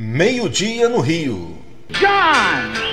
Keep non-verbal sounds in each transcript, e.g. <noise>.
Meio-dia no Rio. John!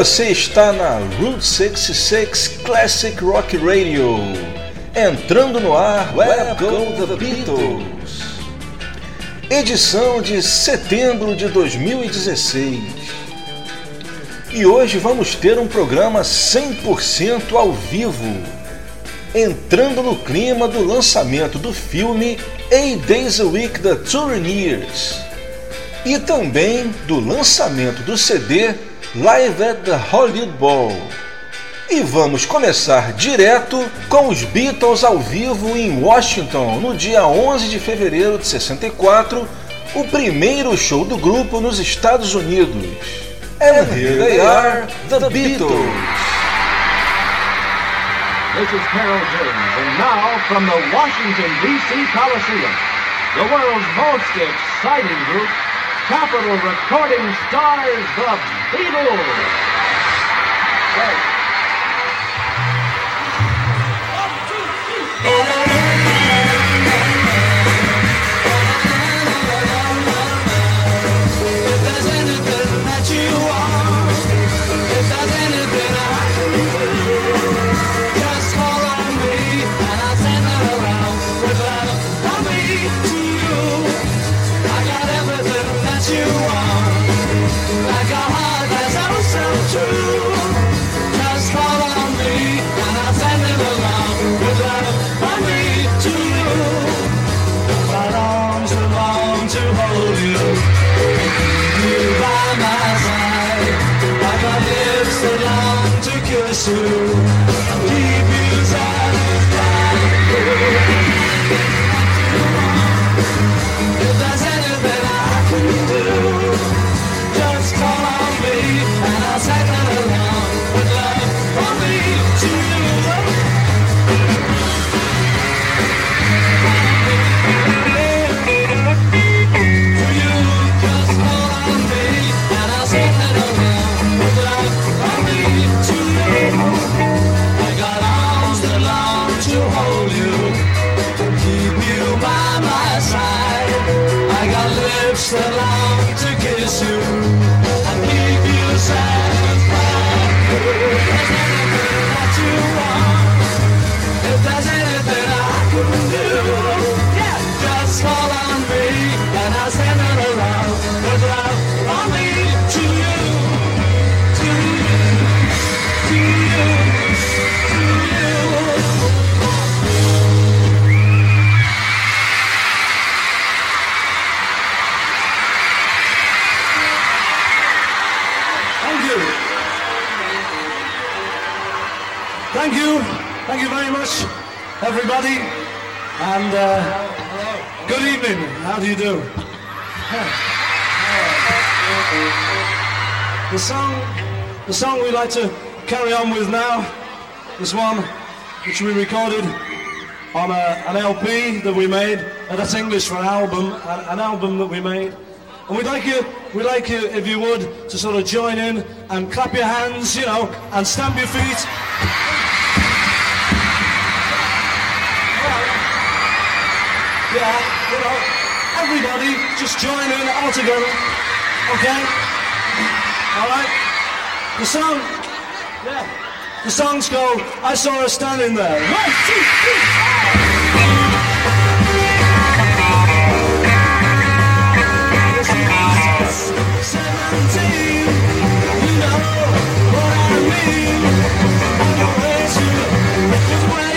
Você está na Route 66 Classic Rock Radio. Entrando no ar, Go The Beatles. Edição de setembro de 2016. E hoje vamos ter um programa 100% ao vivo. Entrando no clima do lançamento do filme Eight Days a Week The Touring Years. E também do lançamento do CD Live at the Hollywood Bowl. E vamos começar direto com os Beatles ao vivo em Washington no dia 11 de fevereiro de 64, o primeiro show do grupo nos Estados Unidos. And here they are, the Beatles. This is Carol James, and now from the Washington, D.C. Coliseum, the world's most exciting group, Capitol Recording Stars, the Beatles. Like to carry on with now, this one, which we recorded on a, an LP that we made. Uh, that's English for an album, an, an album that we made. And we'd like you, we'd like you, if you would, to sort of join in and clap your hands, you know, and stamp your feet. Yeah, you know, everybody just join in all together. Okay? Alright? The song, yeah. The songs go, I saw her standing there. One, two, three, four. Seventeen, you know what I mean. The way she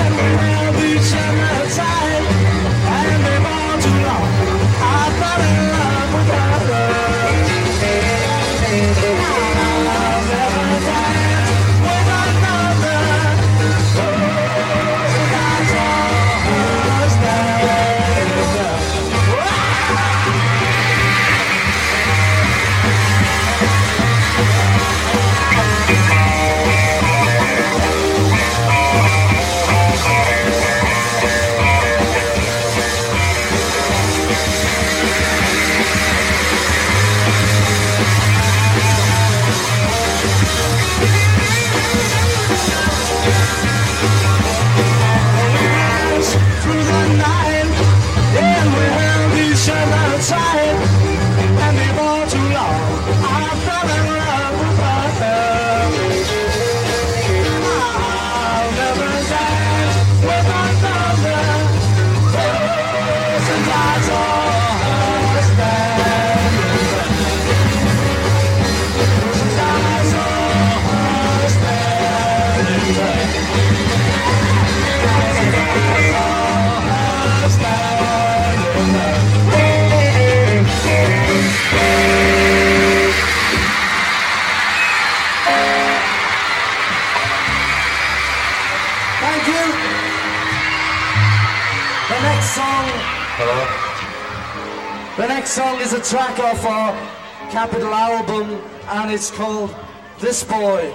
And we song is a track off our Capitol album, and it's called This Boy.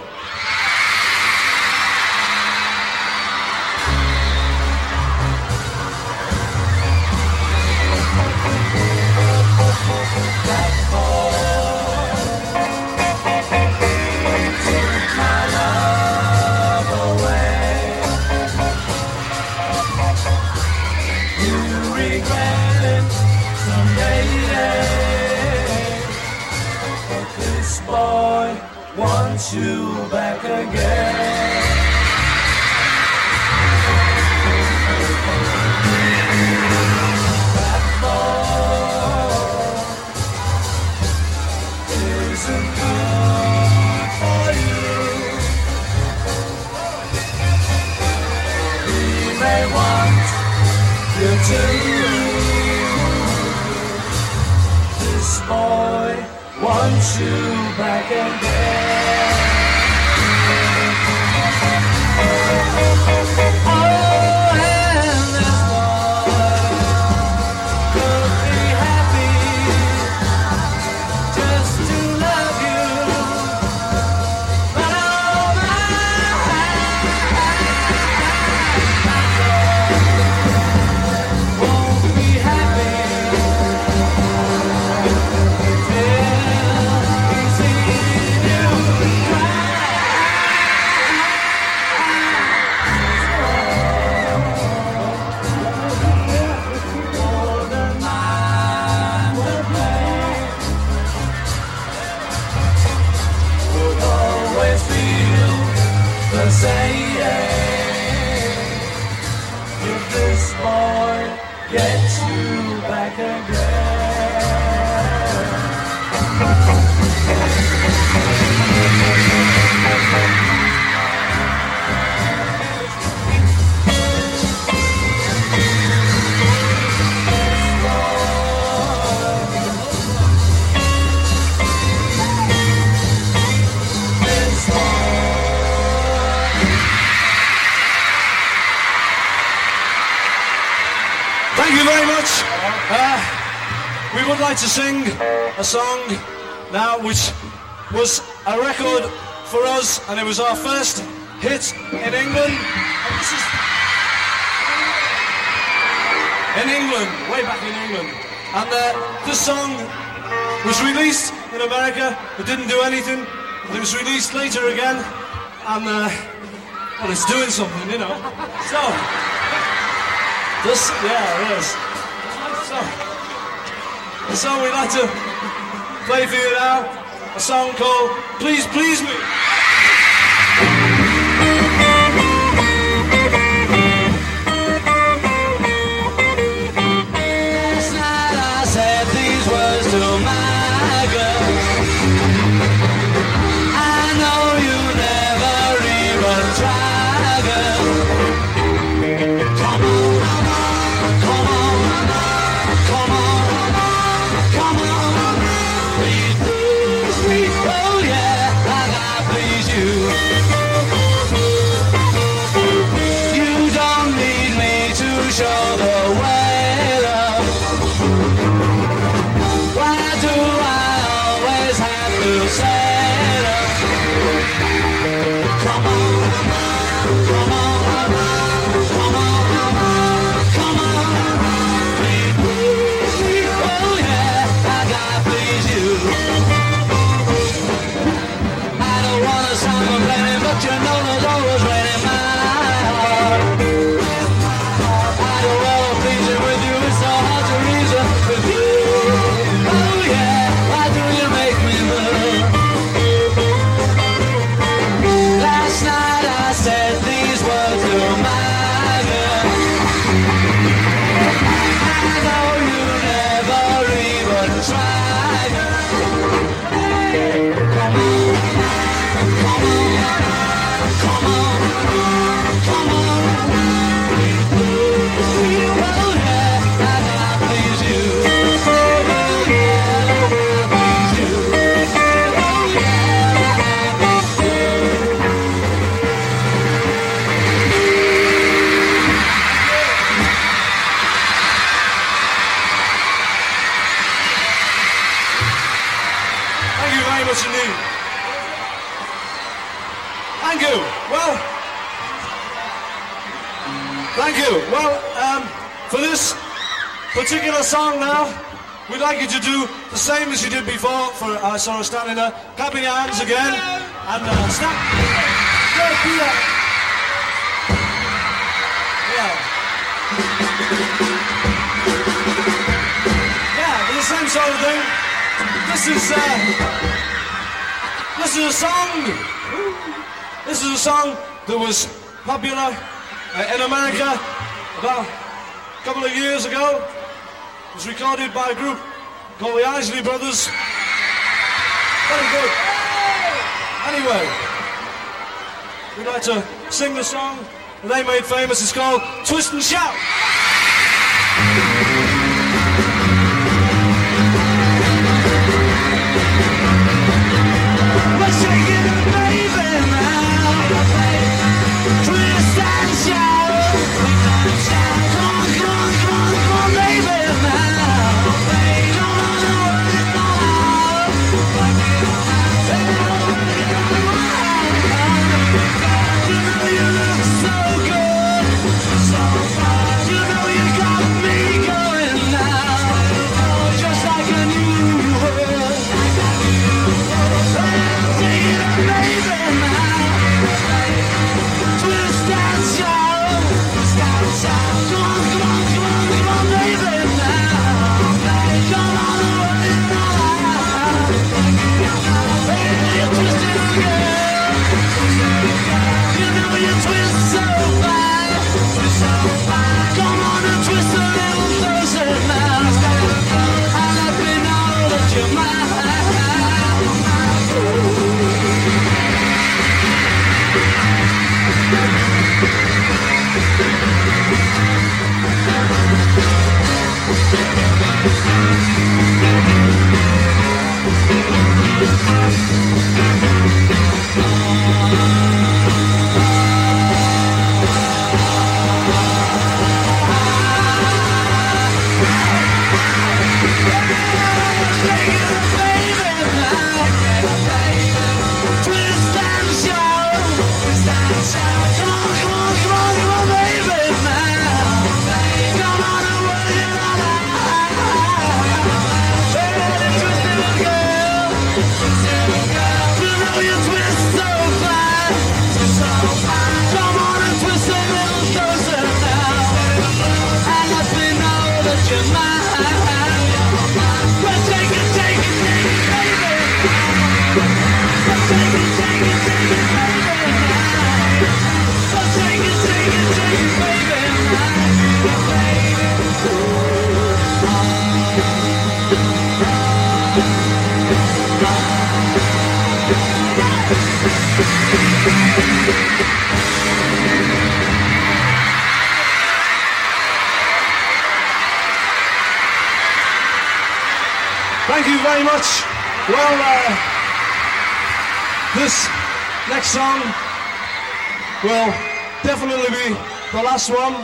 Which was a record for us and it was our first hit in England. Is in England, way back in England. And uh, song was released in America. It didn't do anything. It was released later again. And, uh, well, it's doing something, you know. So, this, yeah, it is. So, song we'd like to play for you now, a song called Please Please Me. Song now, we'd like you to do the same as you did before for uh, sort of standing there, clapping your hands again, and uh, snap. That. Yeah. Yeah, the same sort of thing. This is, uh, this is a song. This is a song that was popular uh, in America about a couple of years ago. Was recorded by a group called the Isley Brothers. Very good. Anyway, we'd like to sing the song they made famous. It's called Twist and Shout.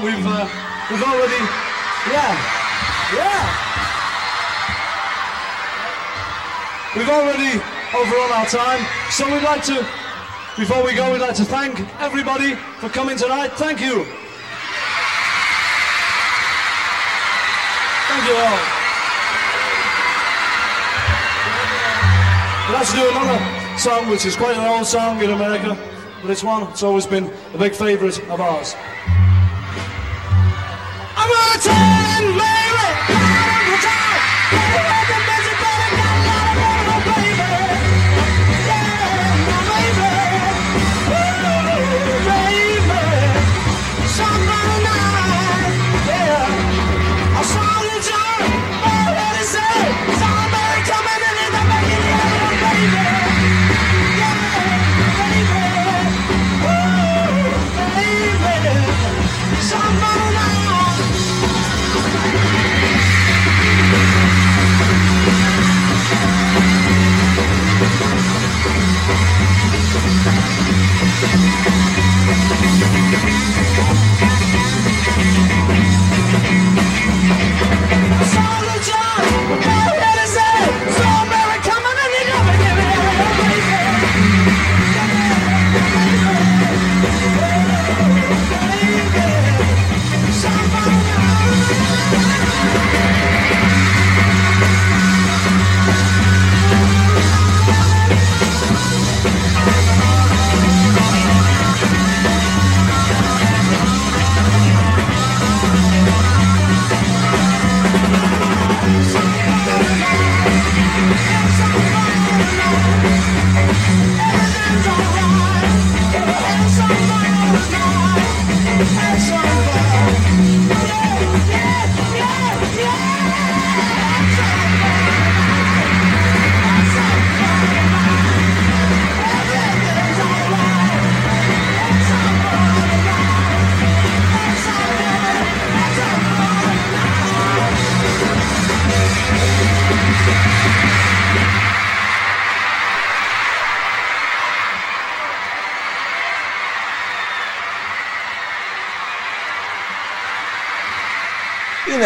We've uh, we've already, yeah, yeah. We've already overrun our time, so we'd like to, before we go, we'd like to thank everybody for coming tonight. Thank you. Thank you all. We'd like to do another song which is quite an old song in America, but it's one that's always been a big favourite of ours. Turn, baby, I'm gonna turn. Baby,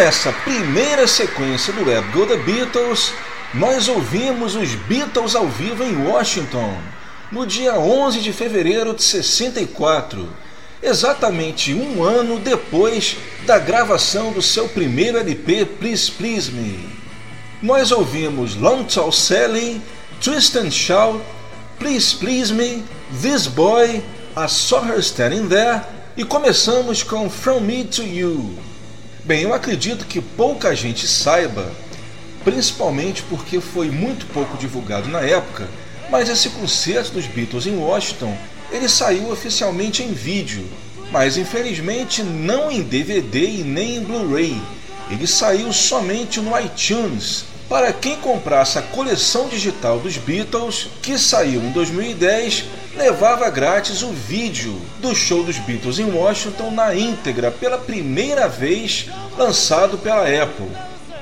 Nessa primeira sequência do Web Go The Beatles, nós ouvimos os Beatles ao vivo em Washington, no dia 11 de fevereiro de 64, exatamente um ano depois da gravação do seu primeiro LP Please Please Me. Nós ouvimos Long Tall Sally, Twist and Shout, Please Please Me, This Boy, I Saw Her Standing There e começamos com From Me to You. Bem, eu acredito que pouca gente saiba, principalmente porque foi muito pouco divulgado na época, mas esse concerto dos Beatles em Washington, ele saiu oficialmente em vídeo, mas infelizmente não em DVD e nem em Blu-ray. Ele saiu somente no iTunes. Para quem comprasse a coleção digital dos Beatles, que saiu em 2010, levava grátis o vídeo do show dos Beatles em Washington na íntegra pela primeira vez lançado pela Apple.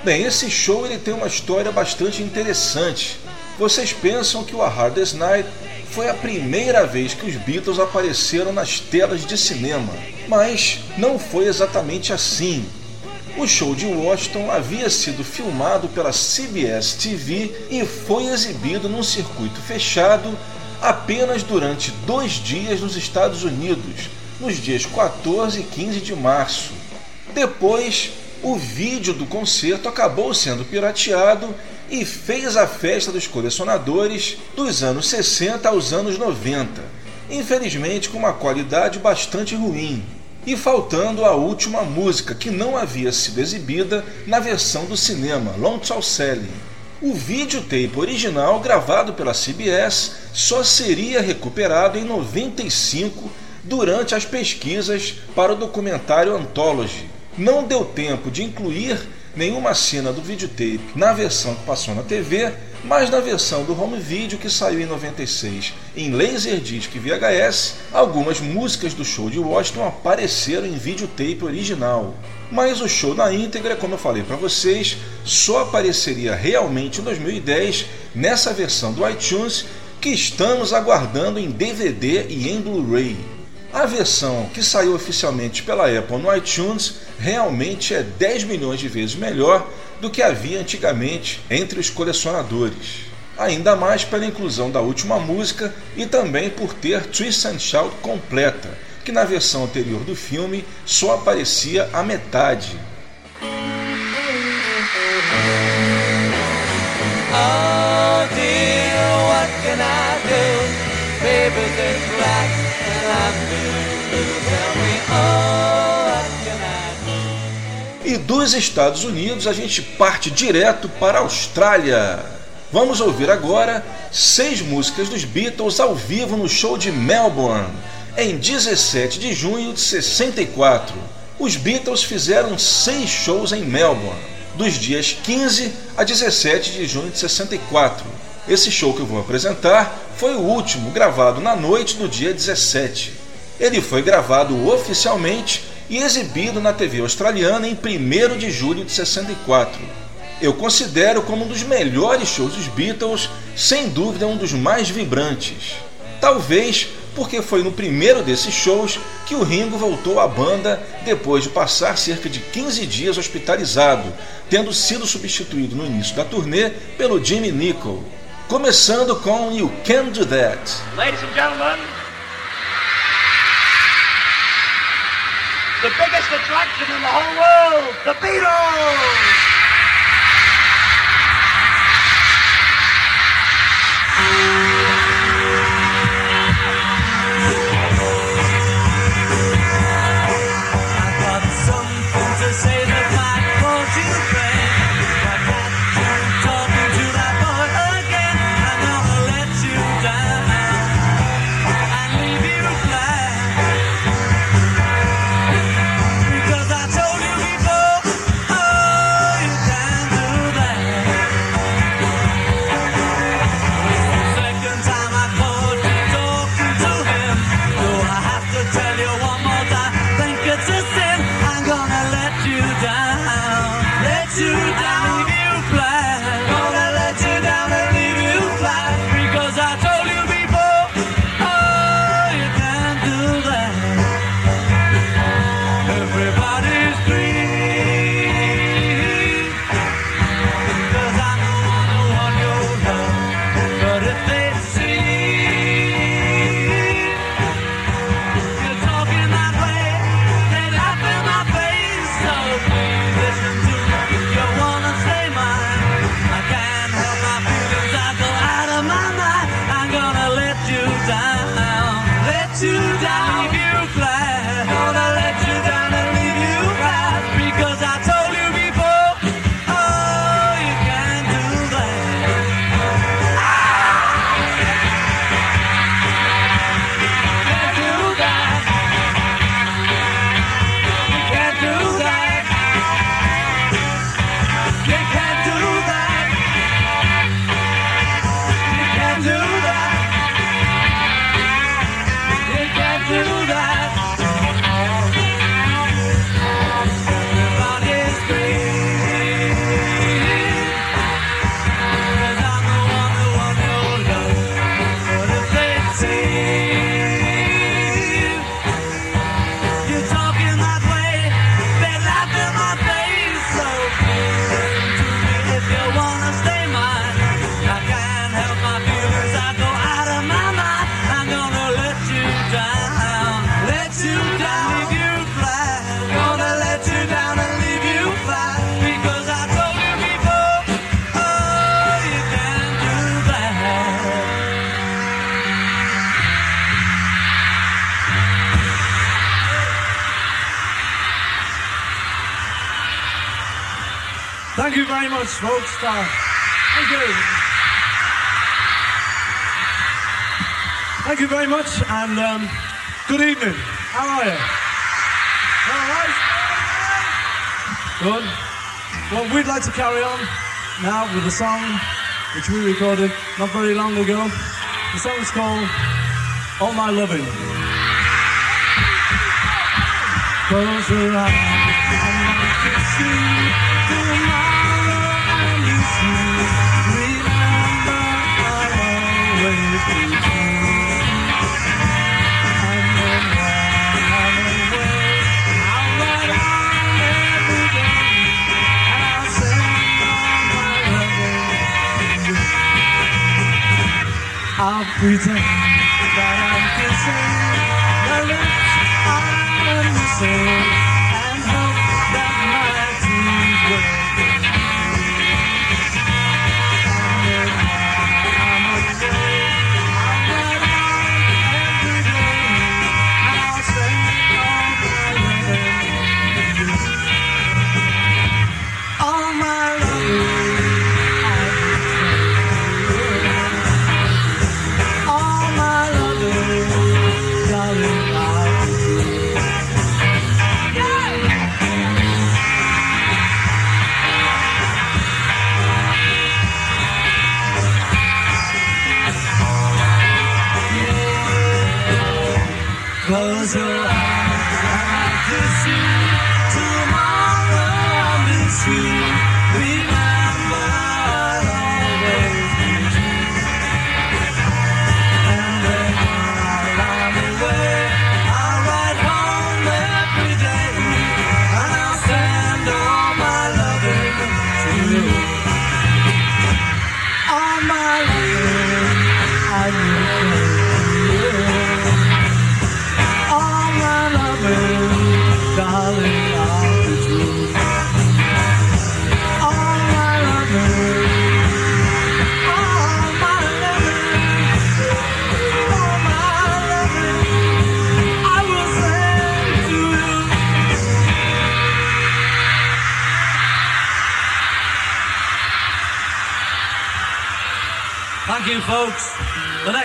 Bem, esse show ele tem uma história bastante interessante. Vocês pensam que o A Hardest Night foi a primeira vez que os Beatles apareceram nas telas de cinema, mas não foi exatamente assim. O show de Washington havia sido filmado pela CBS TV e foi exibido num circuito fechado apenas durante dois dias nos Estados Unidos, nos dias 14 e 15 de março. Depois, o vídeo do concerto acabou sendo pirateado e fez a festa dos colecionadores dos anos 60 aos anos 90, infelizmente com uma qualidade bastante ruim, e faltando a última música que não havia sido exibida na versão do cinema, Long Tall Sally. O videotape original, gravado pela CBS, só seria recuperado em 95 durante as pesquisas para o documentário Anthology. Não deu tempo de incluir nenhuma cena do videotape na versão que passou na TV, mas na versão do home video que saiu em 96 em Laserdisc VHS, algumas músicas do show de Washington apareceram em videotape original. Mas o show na íntegra, como eu falei para vocês, só apareceria realmente em 2010 nessa versão do iTunes que estamos aguardando em DVD e em Blu-ray. A versão que saiu oficialmente pela Apple no iTunes realmente é 10 milhões de vezes melhor do que havia antigamente entre os colecionadores. Ainda mais pela inclusão da última música e também por ter Twist and Shout completa, que na versão anterior do filme só aparecia a metade. Oh dear, E dos Estados Unidos a gente parte direto para a Austrália. Vamos ouvir agora seis músicas dos Beatles ao vivo no show de Melbourne, em 17 de junho de 64. Os Beatles fizeram seis shows em Melbourne, dos dias 15 a 17 de junho de 64. Esse show que eu vou apresentar foi o último gravado na noite do dia 17. Ele foi gravado oficialmente e exibido na TV australiana em 1 de julho de 64. Eu considero como um dos melhores shows dos Beatles, sem dúvida um dos mais vibrantes. Talvez porque foi no primeiro desses shows que o Ringo voltou à banda depois de passar cerca de 15 dias hospitalizado, tendo sido substituído no início da turnê pelo Jimmy Nicol. Começando com You Can Do That. The biggest attraction in the whole world, the Beatles! Thank you. Thank you very much, and um, good evening. How are you? All right? Good. Well, we'd like to carry on now with a song which we recorded not very long ago. The song is called All My Loving. Close your eyes, I want see. pretend that I'm kissing the lips. I'm missing.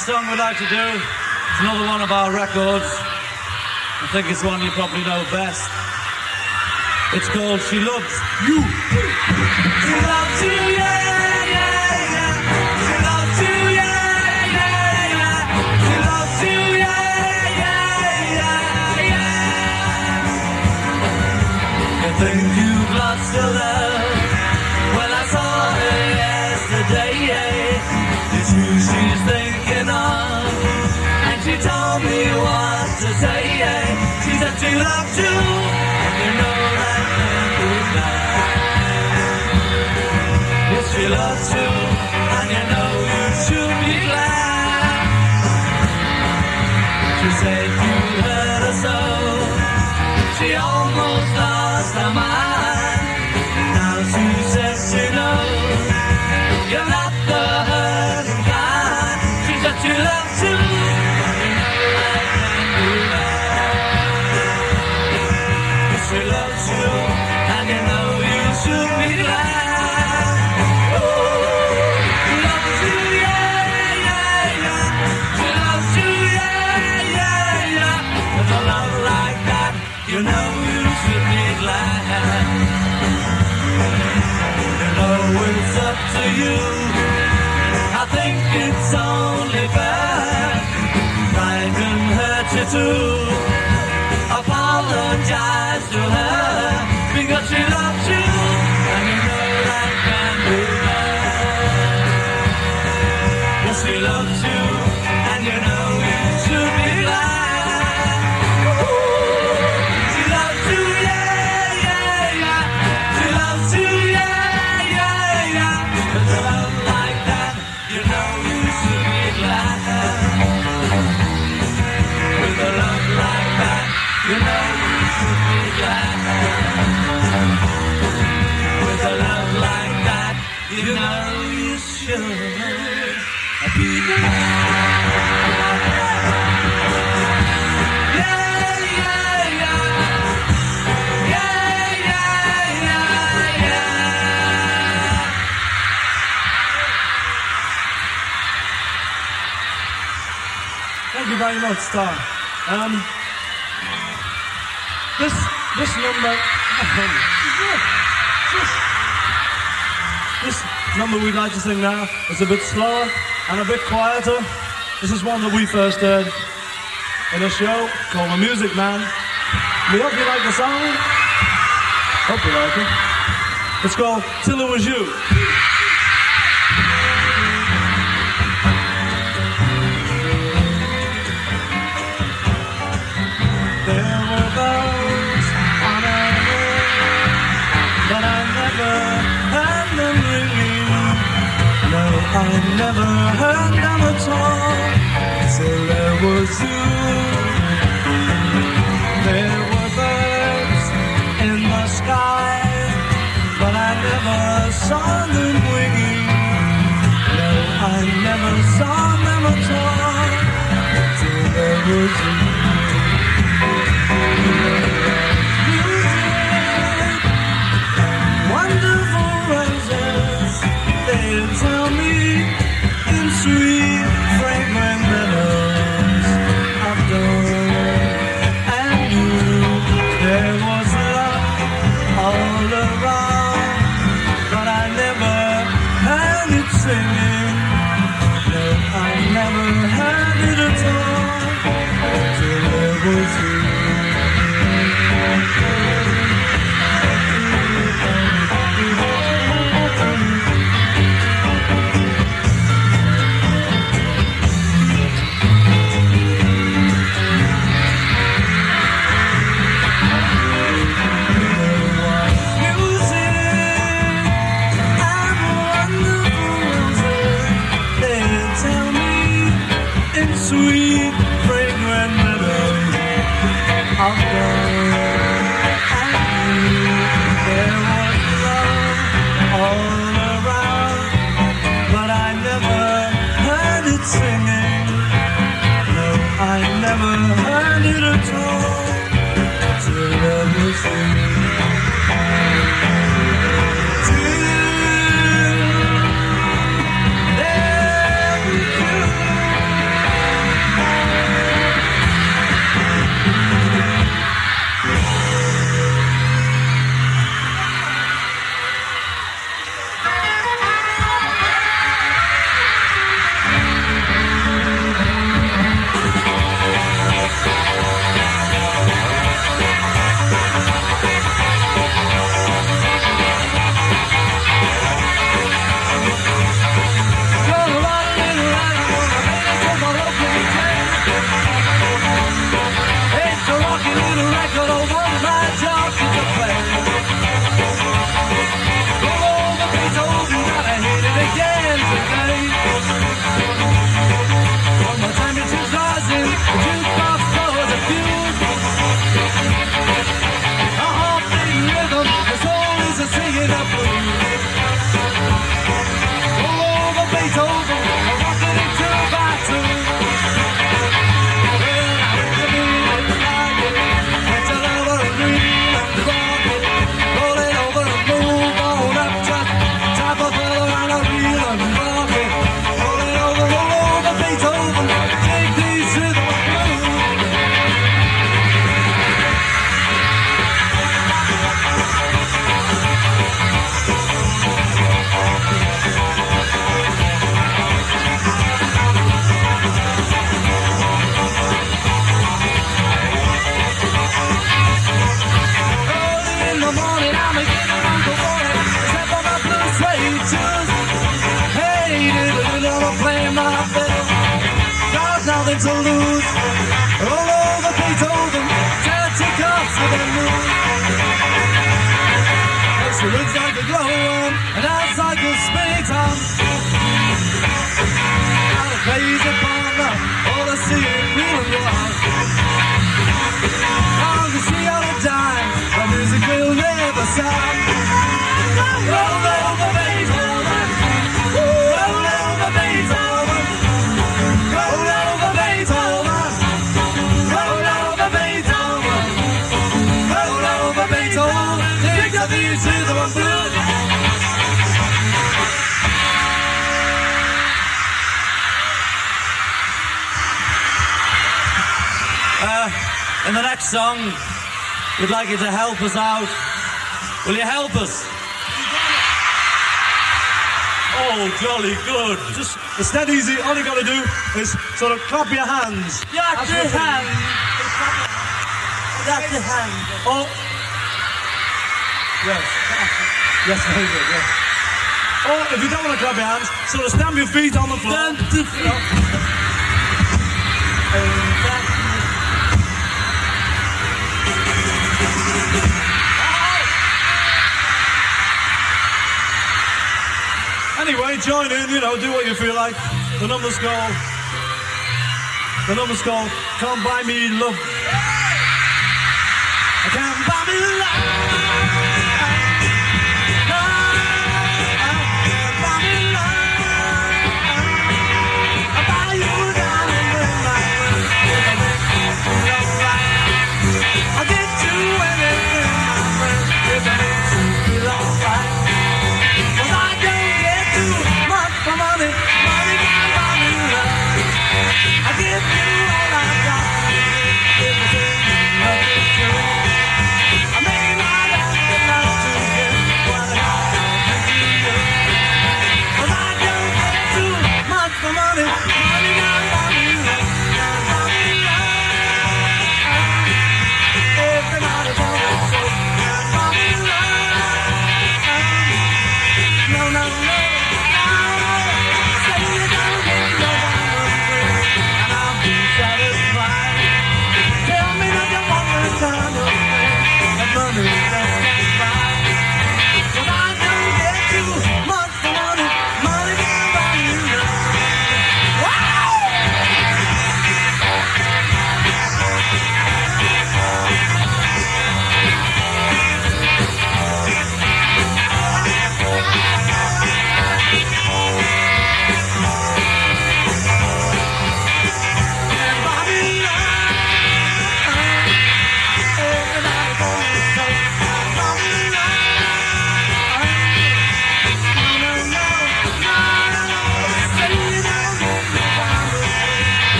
next song we'd like to do is another one of our records. I think it's one you probably know best. It's called She Loves You. She loves you. love to very much, Tom. Um, this this number, <laughs> this number we'd like to sing now is a bit slower and a bit quieter. This is one that we first heard in a show called The Music Man. We hope you like the song. Hope you like it. It's called Till It Was You. I never heard them at all till there was you. There were birds in the sky, but I never saw them winging. No, I never saw them at all till there was you. Song, we'd like you to help us out. Will you help us? Oh, jolly good. Just, it's that easy. All you got to do is sort of clap your hands. Yeah, That's the what- hand. That's the hand. Oh. Yes. Yes, very good, yes. Or if you don't want to clap your hands, sort of stamp your feet on the floor. Stamp the feet. Anyway, join in, you know, do what you feel like. The number's called. The number's called Come Buy Me Love. Can't buy me love.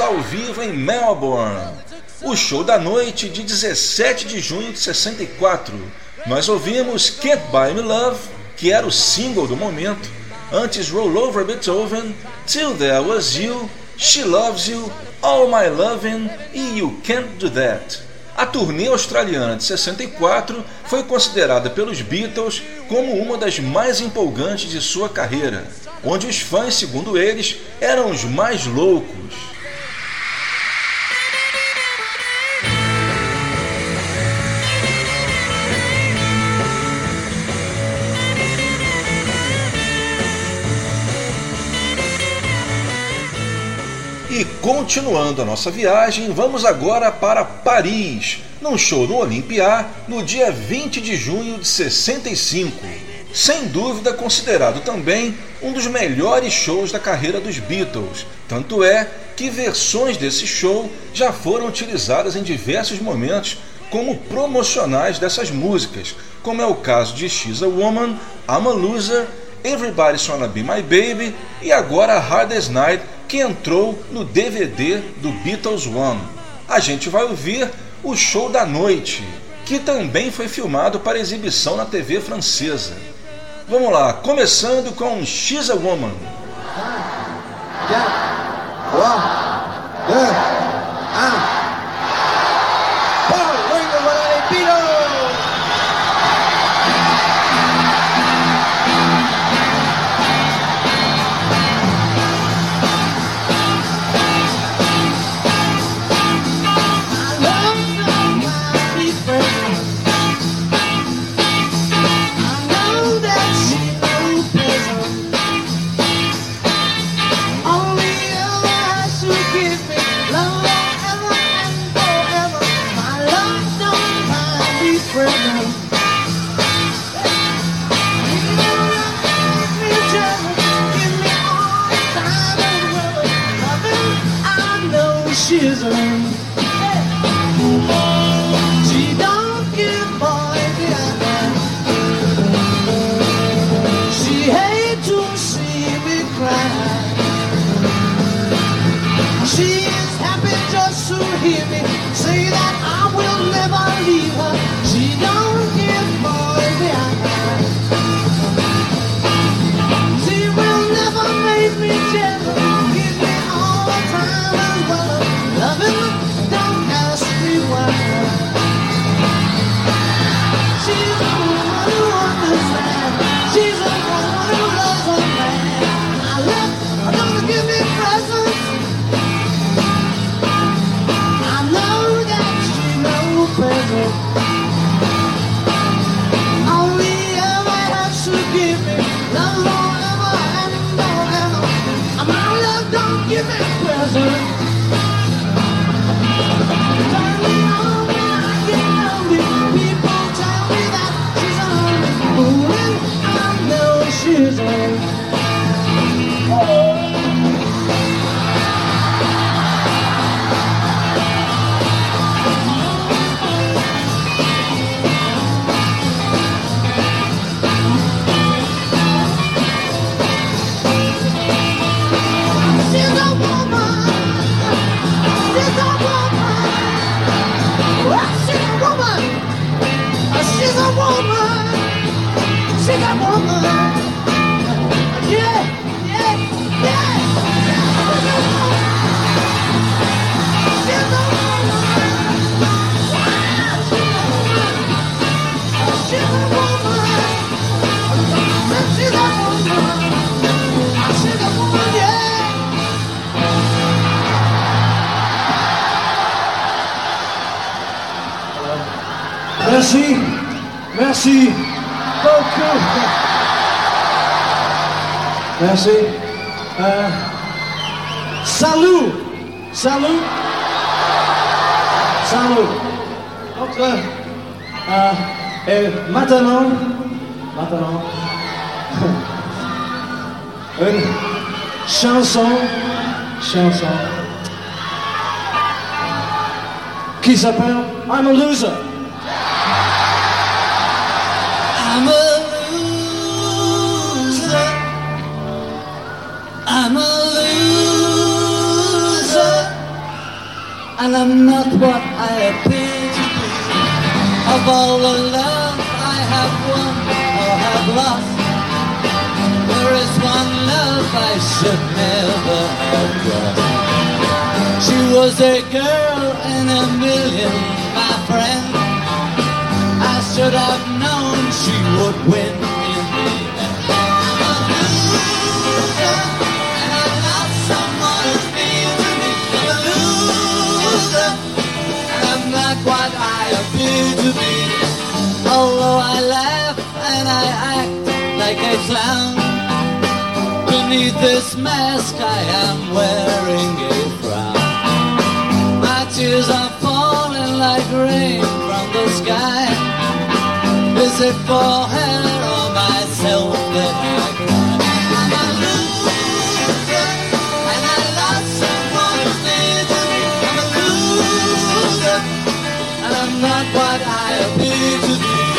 Ao vivo em Melbourne. O show da noite de 17 de junho de 64. Nós ouvimos Can't Buy Me Love, que era o single do momento, antes Roll Over Beethoven, Till There Was You, She Loves You, All My Lovin' e You Can't Do That. A turnê australiana de 64 foi considerada pelos Beatles como uma das mais empolgantes de sua carreira, onde os fãs, segundo eles, eram os mais loucos. Continuando a nossa viagem, vamos agora para Paris, num show no Olympia no dia 20 de junho de 65. Sem dúvida considerado também um dos melhores shows da carreira dos Beatles, tanto é que versões desse show já foram utilizadas em diversos momentos como promocionais dessas músicas, como é o caso de She's a Woman, I'm a Loser, Everybody's Wanna Be My Baby e agora Hardest Night, que entrou no DVD do Beatles One. A gente vai ouvir o show da noite, que também foi filmado para exibição na TV francesa. Vamos lá, começando com She's a Woman. Qui s'appelle I'm a Loser. I'm a loser And I'm not what I appear to be. Of all the love I have won or have lost, there is one love I should never have lost. She was a girl in a million, my friend. I should have known she would win. But now someone's been I'm not what I appear to be. Although I laugh and I act like a clown, beneath this mask I am wearing a. My tears are falling like rain from the sky. Is it for her or myself that I cry? I'm a loser, and I lost someone near to. I'm a loser, and I'm not what I appear to be.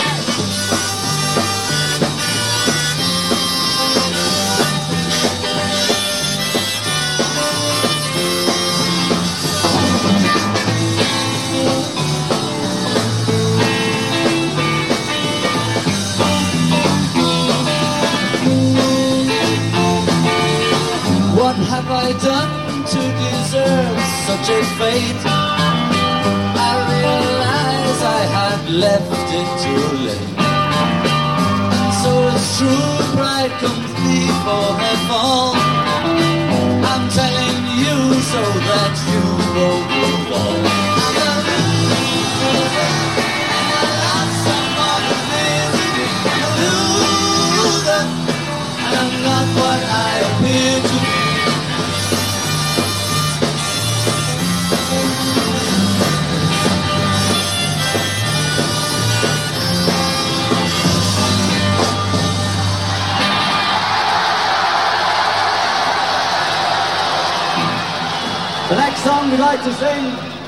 I done to deserve such a fate? I realize I had left it too late. So it's true, pride comes before her fall. I'm telling you so that you won't on. song you like to sing?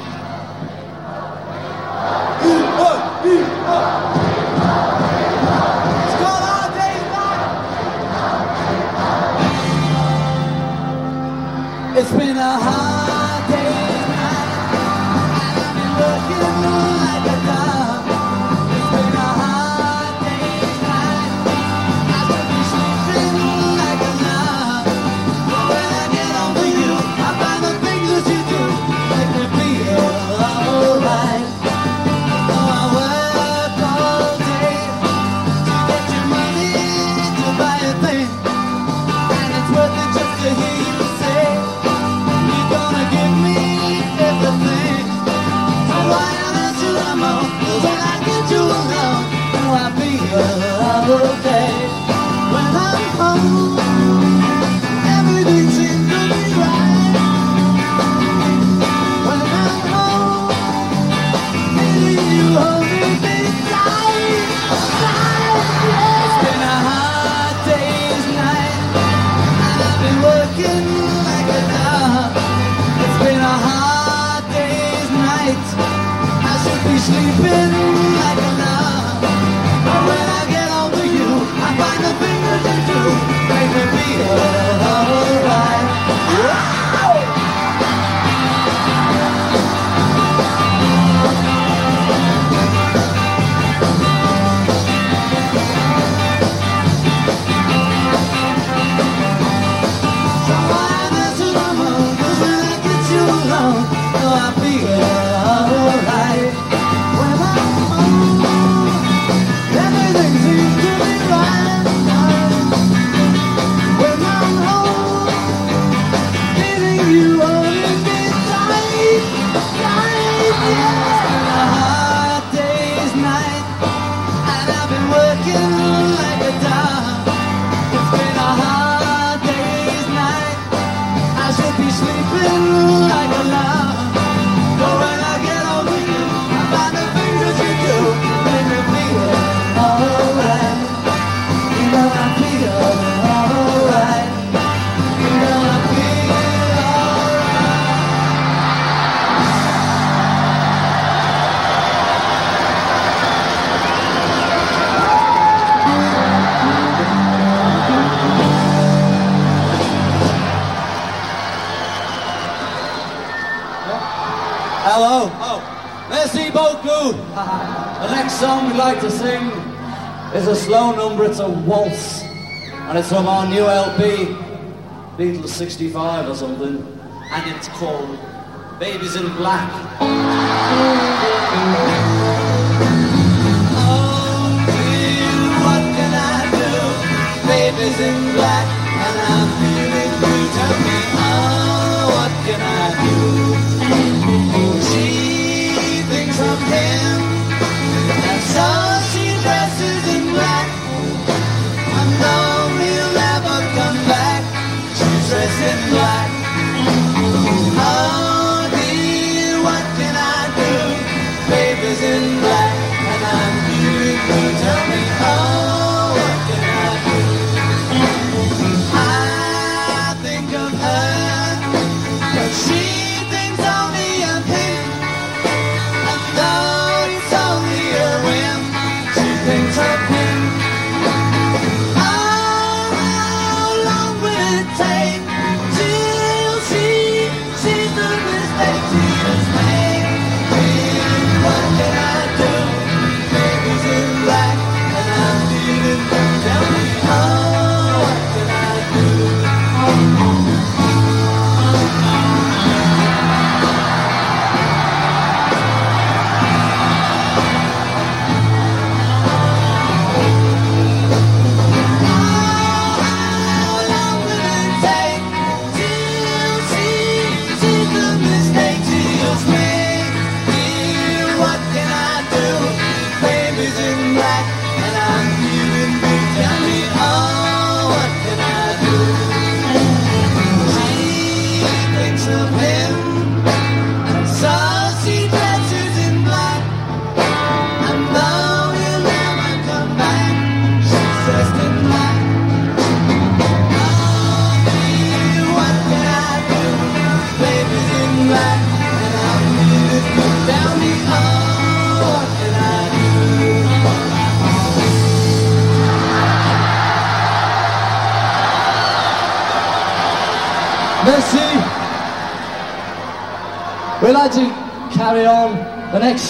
it's a waltz. And it's from our new LP, Beatles 65 or something. And it's called Baby's in Black. Oh, babies in black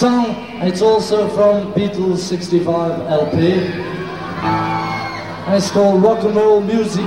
song. It's also from Beatles 65 LP. And it's called Rock and Roll Music.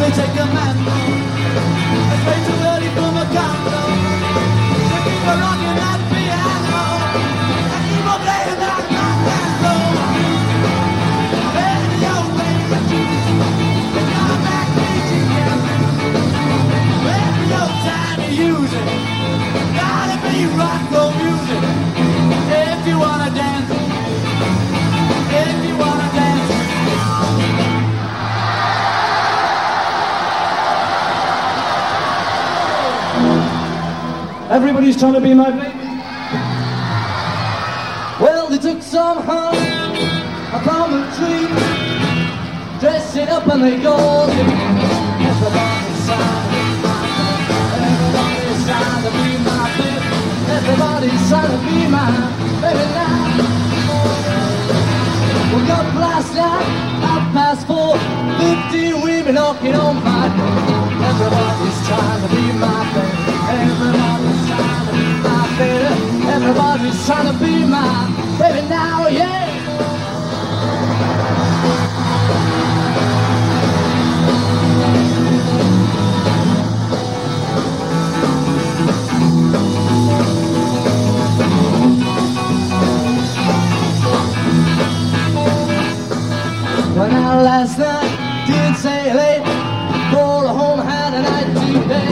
invece che a mezzo E penso per il tuo mercato Se ti collochi nel piano E ti vorrei dare un testo And your way of choosing But now I'm back teaching you When your time Gotta be rock Everybody's trying to be my baby. Well, they took some honey from a tree, dressed it up and they go. Everybody's trying to be my baby. Everybody's trying to be my baby now. Woke up last night, half past four, 15 women knocking on my door. Everybody's trying to be my baby. Everybody's baby. Everybody's trying to be my baby now, yeah. Went out last night, didn't say late. Called home, had a night today.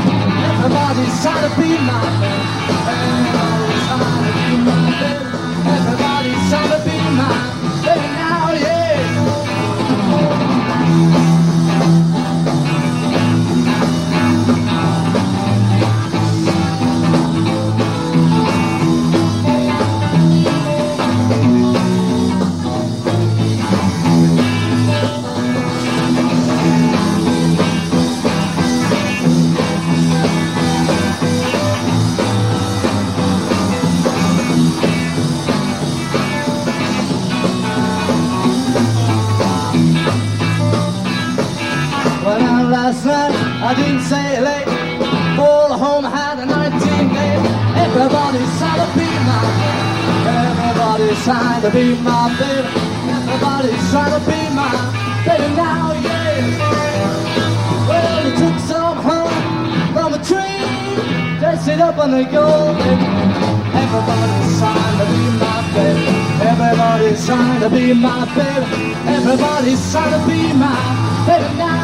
Everybody's trying to be my man. Last night, I didn't say it late. All home had a 19 game. Everybody's trying to be my baby. Everybody's trying to be my baby. Everybody's trying to be my baby now, yeah. Well, they took some home from a tree. Dress it up and they go. Everybody's trying to be my baby. Everybody's trying to be my baby. Everybody's trying to be my baby now.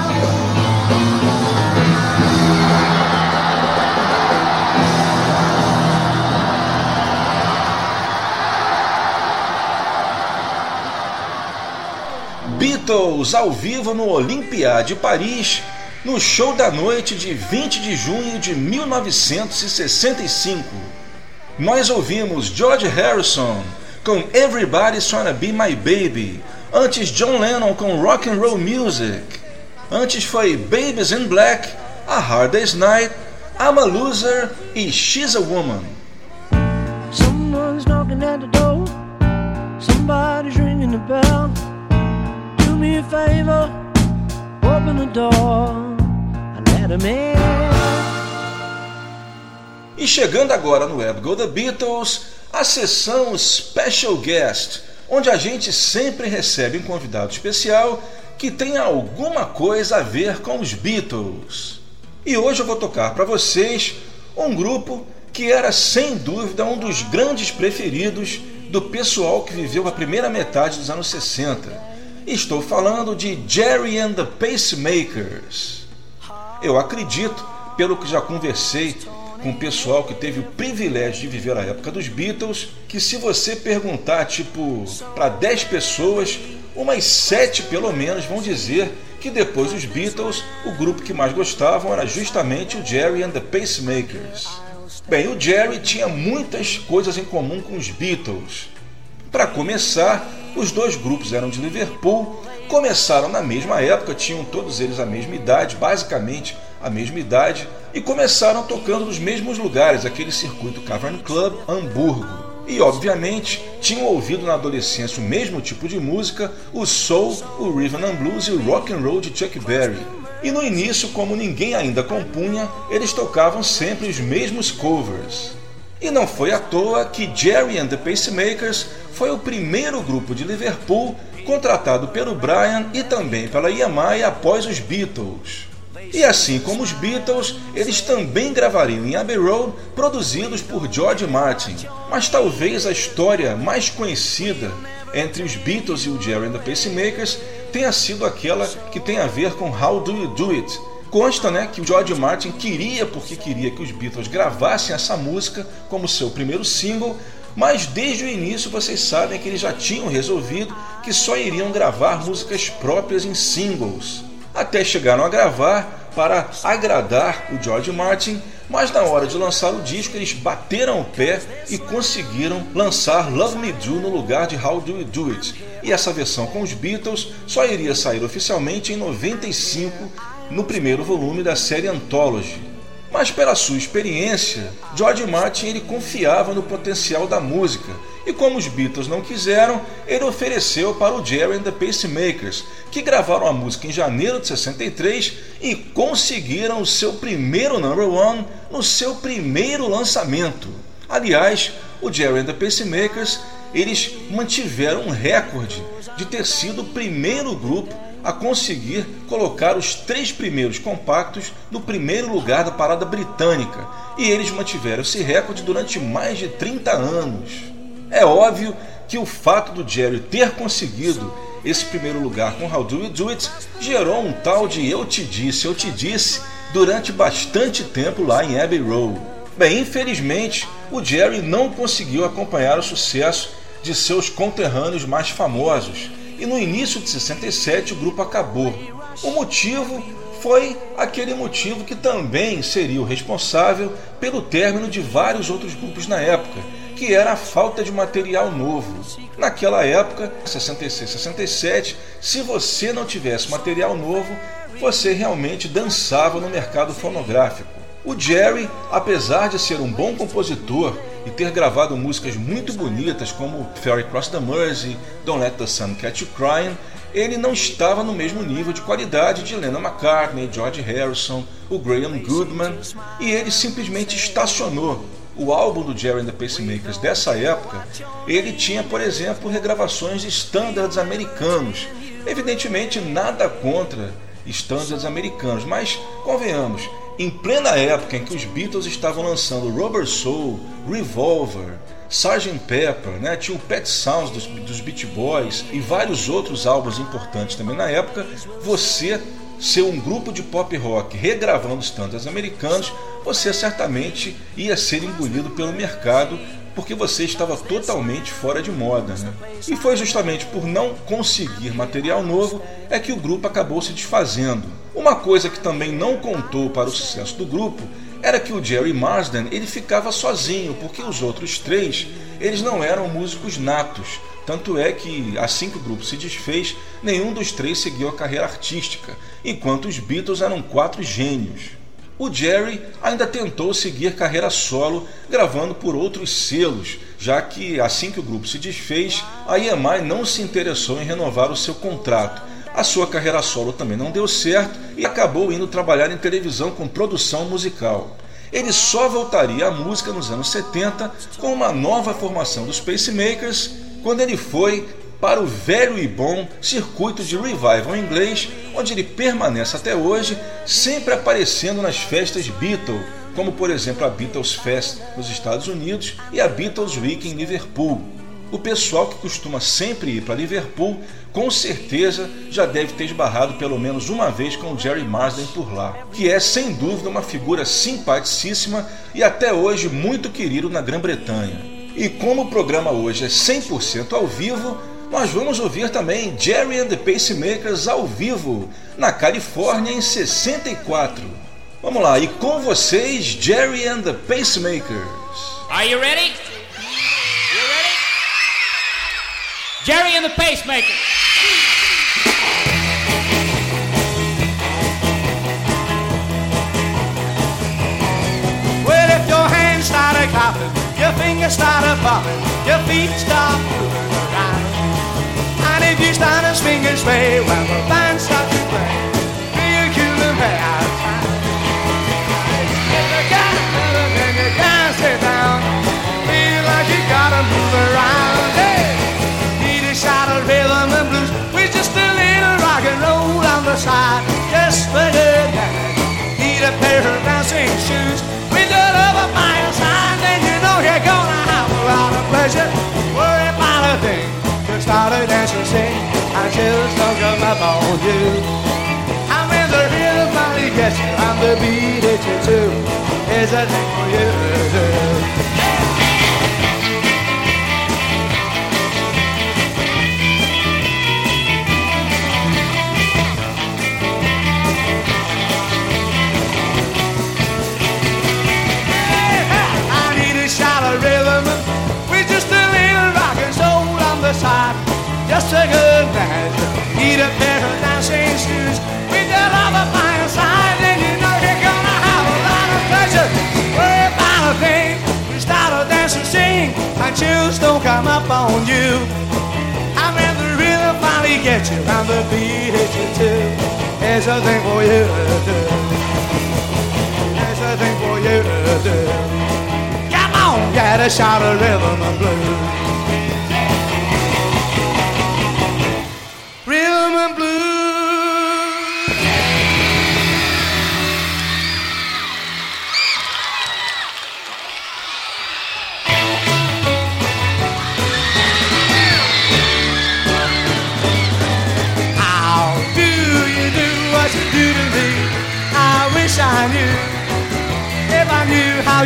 Beatles ao vivo no Olympia de Paris, no show da noite de 20 de junho de 1965. Nós ouvimos George Harrison com Everybody's Trying to Be My Baby, antes John Lennon com Rock and Roll Music, antes foi Babies in Black, A Hard Day's Night, I'm a Loser e She's a Woman. Someone's knocking at the door. Somebody's ringing the bell. Me a favor, open the door and let him in. E chegando agora no Web Go The Beatles, a sessão Special Guest, onde a gente sempre recebe um convidado especial que tem alguma coisa a ver com os Beatles. E hoje eu vou tocar para vocês um grupo que era sem dúvida um dos grandes preferidos do pessoal que viveu a primeira metade dos anos 60. Estou falando de Jerry and the Pacemakers. Eu acredito, pelo que já conversei com o pessoal que teve o privilégio de viver a época dos Beatles, que se você perguntar tipo para 10 pessoas, umas 7 pelo menos vão dizer que depois dos Beatles, o grupo que mais gostavam era justamente o Jerry and the Pacemakers. Bem, o Jerry tinha muitas coisas em comum com os Beatles. Para começar, os dois grupos eram de Liverpool, começaram na mesma época, tinham todos eles a mesma idade, basicamente a mesma idade, e começaram tocando nos mesmos lugares, aquele circuito Cavern Club, Hamburgo. E obviamente tinham ouvido na adolescência o mesmo tipo de música, o soul, o rhythm and blues e o rock and roll de Chuck Berry. E no início, como ninguém ainda compunha, eles tocavam sempre os mesmos covers. E não foi à toa que Jerry and the Pacemakers foi o primeiro grupo de Liverpool contratado pelo Brian e também pela EMI após os Beatles. E assim como os Beatles, eles também gravariam em Abbey Road, produzidos por George Martin. Mas talvez a história mais conhecida entre os Beatles e o Jerry and the Pacemakers tenha sido aquela que tem a ver com How Do You Do It. Consta né, que o George Martin queria, porque queria que os Beatles gravassem essa música como seu primeiro single, mas desde o início vocês sabem que eles já tinham resolvido que só iriam gravar músicas próprias em singles. Até chegaram a gravar para agradar o George Martin, mas na hora de lançar o disco eles bateram o pé e conseguiram lançar Love Me Do no lugar de How Do You Do It. E essa versão com os Beatles só iria sair oficialmente em 95 no primeiro volume da série Anthology. Mas pela sua experiência, George Martin ele confiava no potencial da música e como os Beatles não quiseram, ele ofereceu para o Jerry and the Pacemakers, que gravaram a música em janeiro de 63 e conseguiram o seu primeiro number one no seu primeiro lançamento. Aliás, o Jerry and the Pacemakers eles mantiveram um recorde de ter sido o primeiro grupo a conseguir colocar os três primeiros compactos no primeiro lugar da parada britânica, e eles mantiveram esse recorde durante mais de 30 anos. É óbvio que o fato do Jerry ter conseguido esse primeiro lugar com How Do You Do It gerou um tal de eu te disse, eu te disse durante bastante tempo lá em Abbey Road. Bem, infelizmente, o Jerry não conseguiu acompanhar o sucesso de seus conterrâneos mais famosos, e no início de 67 o grupo acabou. O motivo foi aquele motivo que também seria o responsável pelo término de vários outros grupos na época, que era a falta de material novo. Naquela época, 66, 67, se você não tivesse material novo, você realmente dançava no mercado fonográfico. O Jerry, apesar de ser um bom compositor e ter gravado músicas muito bonitas como Ferry Cross the Mersey, Don't Let the Sun Catch You Crying, ele não estava no mesmo nível de qualidade de Lennon McCartney, George Harrison, o Graham Goodman, e ele simplesmente estacionou. O álbum do Jerry and the Pacemakers dessa época, ele tinha, por exemplo, regravações de standards americanos. Evidentemente, nada contra standards americanos, mas convenhamos, em plena época em que os Beatles estavam lançando Rubber Soul, Revolver, Sgt. Pepper, né? tinha o Pet Sounds dos, dos Beach Boys e vários outros álbuns importantes também na época, você ser um grupo de pop rock regravando standards americanos, você certamente ia ser engolido pelo mercado porque você estava totalmente fora de moda. Né? E foi justamente por não conseguir material novo é que o grupo acabou se desfazendo. Uma coisa que também não contou para o sucesso do grupo era que o Jerry Marsden ele ficava sozinho, porque os outros três eles não eram músicos natos. Tanto é que, assim que o grupo se desfez, nenhum dos três seguiu a carreira artística, enquanto os Beatles eram quatro gênios. O Jerry ainda tentou seguir carreira solo, gravando por outros selos, já que assim que o grupo se desfez, a EMI não se interessou em renovar o seu contrato. A sua carreira solo também não deu certo e acabou indo trabalhar em televisão com produção musical. Ele só voltaria à música nos anos 70 com uma nova formação dos Pacemakers, quando ele foi para o velho e bom circuito de revival inglês, onde ele permanece até hoje, sempre aparecendo nas festas Beatles, como por exemplo a Beatles Fest nos Estados Unidos e a Beatles Week em Liverpool. O pessoal que costuma sempre ir para Liverpool, com certeza já deve ter esbarrado pelo menos uma vez com o Jerry Marsden por lá, que é sem dúvida uma figura simpaticíssima e até hoje muito querido na Grã-Bretanha. E como o programa hoje é 100% ao vivo, nós vamos ouvir também Jerry and the Pacemakers ao vivo, na Califórnia em 64. Vamos lá, e com vocês, Jerry and the Pacemakers. Are you ready? Gerry and the Pacemaker. Well, if your hands start a clapping, your fingers start a popping, your feet start moving around. And if you start to swing and sway, well, the band starts to play. Feel cool and and roll on the side. Just for good night. Need a pair of dancing shoes with the love of my side. Then you know you're gonna have a lot of pleasure. Worry about a thing. Just start a dance and sing. I just don't come up on you. I'm in the rhythm finally gets you. I'm the beat hits you too. Is a thing for you. I Just a good measure. Need a pair of dancing shoes with the love of my side. Then you know you're gonna have a lot of pleasure. A thing. Start a dance and sing, and chills don't come up on you. I mean the rhythm finally gets you, and the beat hits you too. There's a thing for you to do. There's a thing for you to do. Come on, get a shot of rhythm and blues.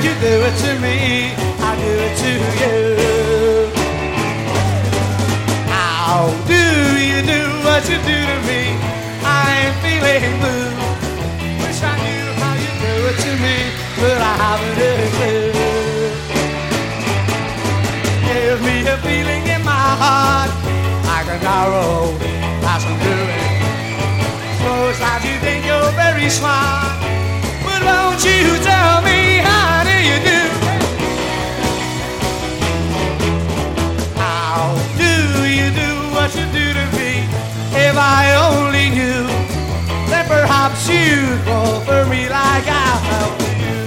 You do it to me, I'd do it to you. How do you do what you do to me? I'm feeling blue. Wish I knew how you do it to me, but I haven't a clue. Give me a feeling in my heart, like a narrow passing through it. Suppose that you think you're very smart, but won't you tell me how what you do to me? If I only knew, then perhaps you'd fall for me like I fell for you.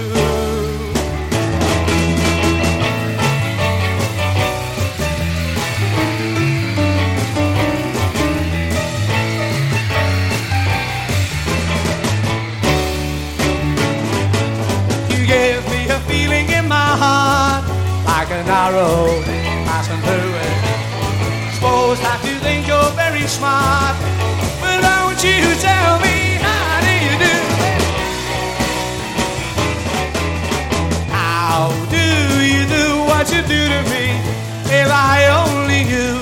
You gave me a feeling in my heart, like an arrow smart, but don't you tell me how do you do? How do you do what you do to me? If I only knew,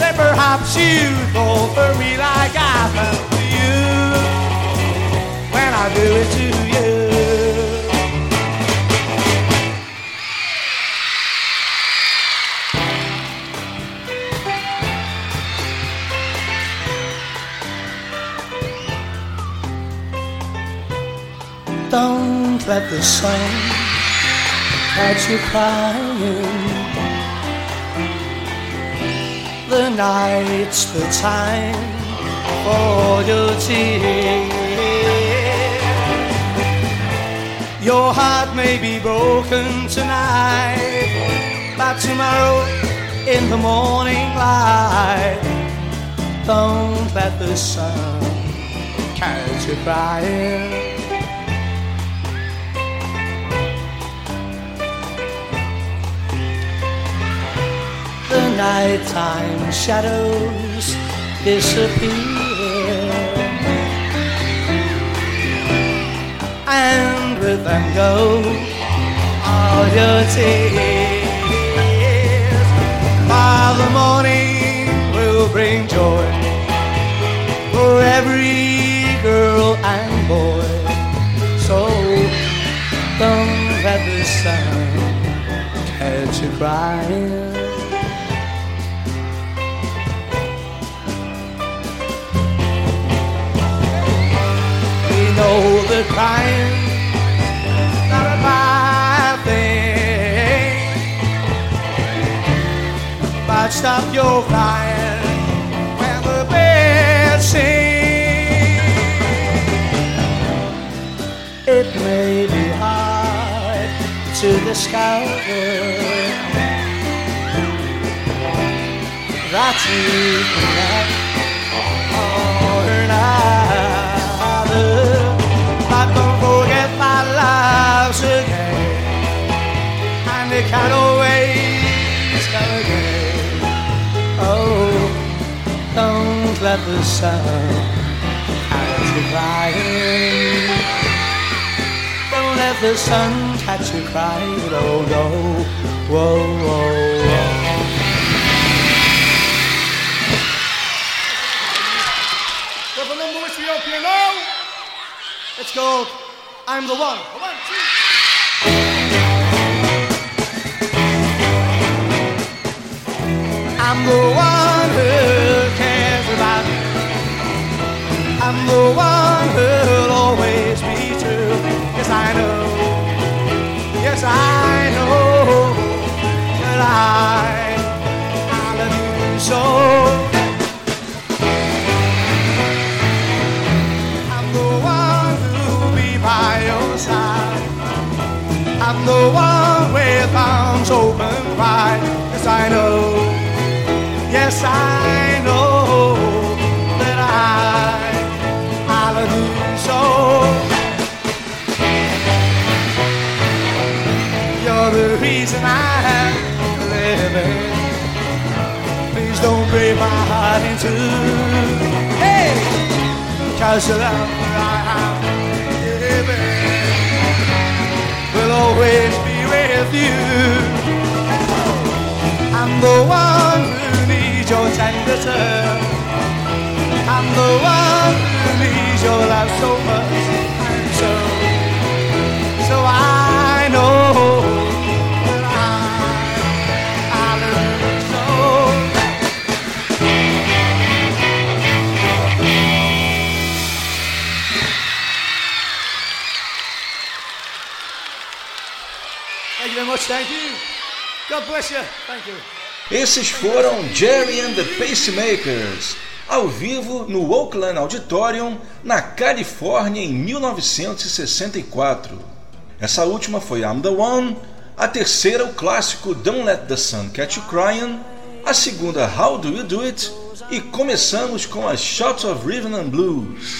then perhaps you'd fall for me like I fell for you when I do it Let the sun catch you crying. The night's the time for your tears. Your heart may be broken tonight, but tomorrow in the morning light, don't let the sun catch you crying. Nighttime shadows disappear, and with them go all your tears. By the morning will bring joy for every girl and boy. So don't let the sun catch you crying. Know that crying's not a bad thing. But stop your crying when the birds sing. It may be hard to discover that you cannot or another. Love's a game, and it can always come again. Oh, don't let the sun catch you crying. Don't let the sun catch you crying. Oh no, whoa, whoa, whoa. It's called I'm the One. I'm the one who cares about you. I'm the one who'll always be true. Yes, I know. Yes, I know that I, I love you so. I'm the one who'll be by your side. I'm the one with arms open wide. Yes, I know. Yes, I know that I, I love you so. You're the reason I'm living. Please don't break my heart in two. Hey, cause the love that I am giving will always be with you. I'm the one your tender touch. I'm the one who needs your love so much. And so, so I know that I, I love you so. Thank you very much. Thank you. God bless you. Thank you. Esses foram Jerry and the Pacemakers, ao vivo no Oakland Auditorium, na Califórnia, em 1964. Essa última foi I'm the One, a terceira, o clássico Don't Let the Sun Catch You Crying, a segunda, How Do You Do It, e começamos com as Shots of Rhythm and Blues.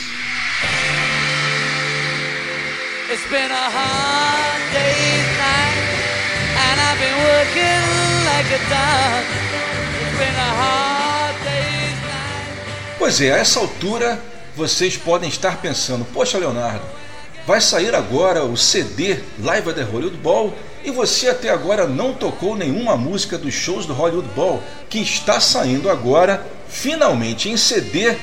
It's been a hard day's night, and I've been working Pois é, a essa altura vocês podem estar pensando: Poxa, Leonardo, vai sair agora o CD Live at the Hollywood Bowl e você até agora não tocou nenhuma música dos shows do Hollywood Bowl, que está saindo agora, finalmente em CD,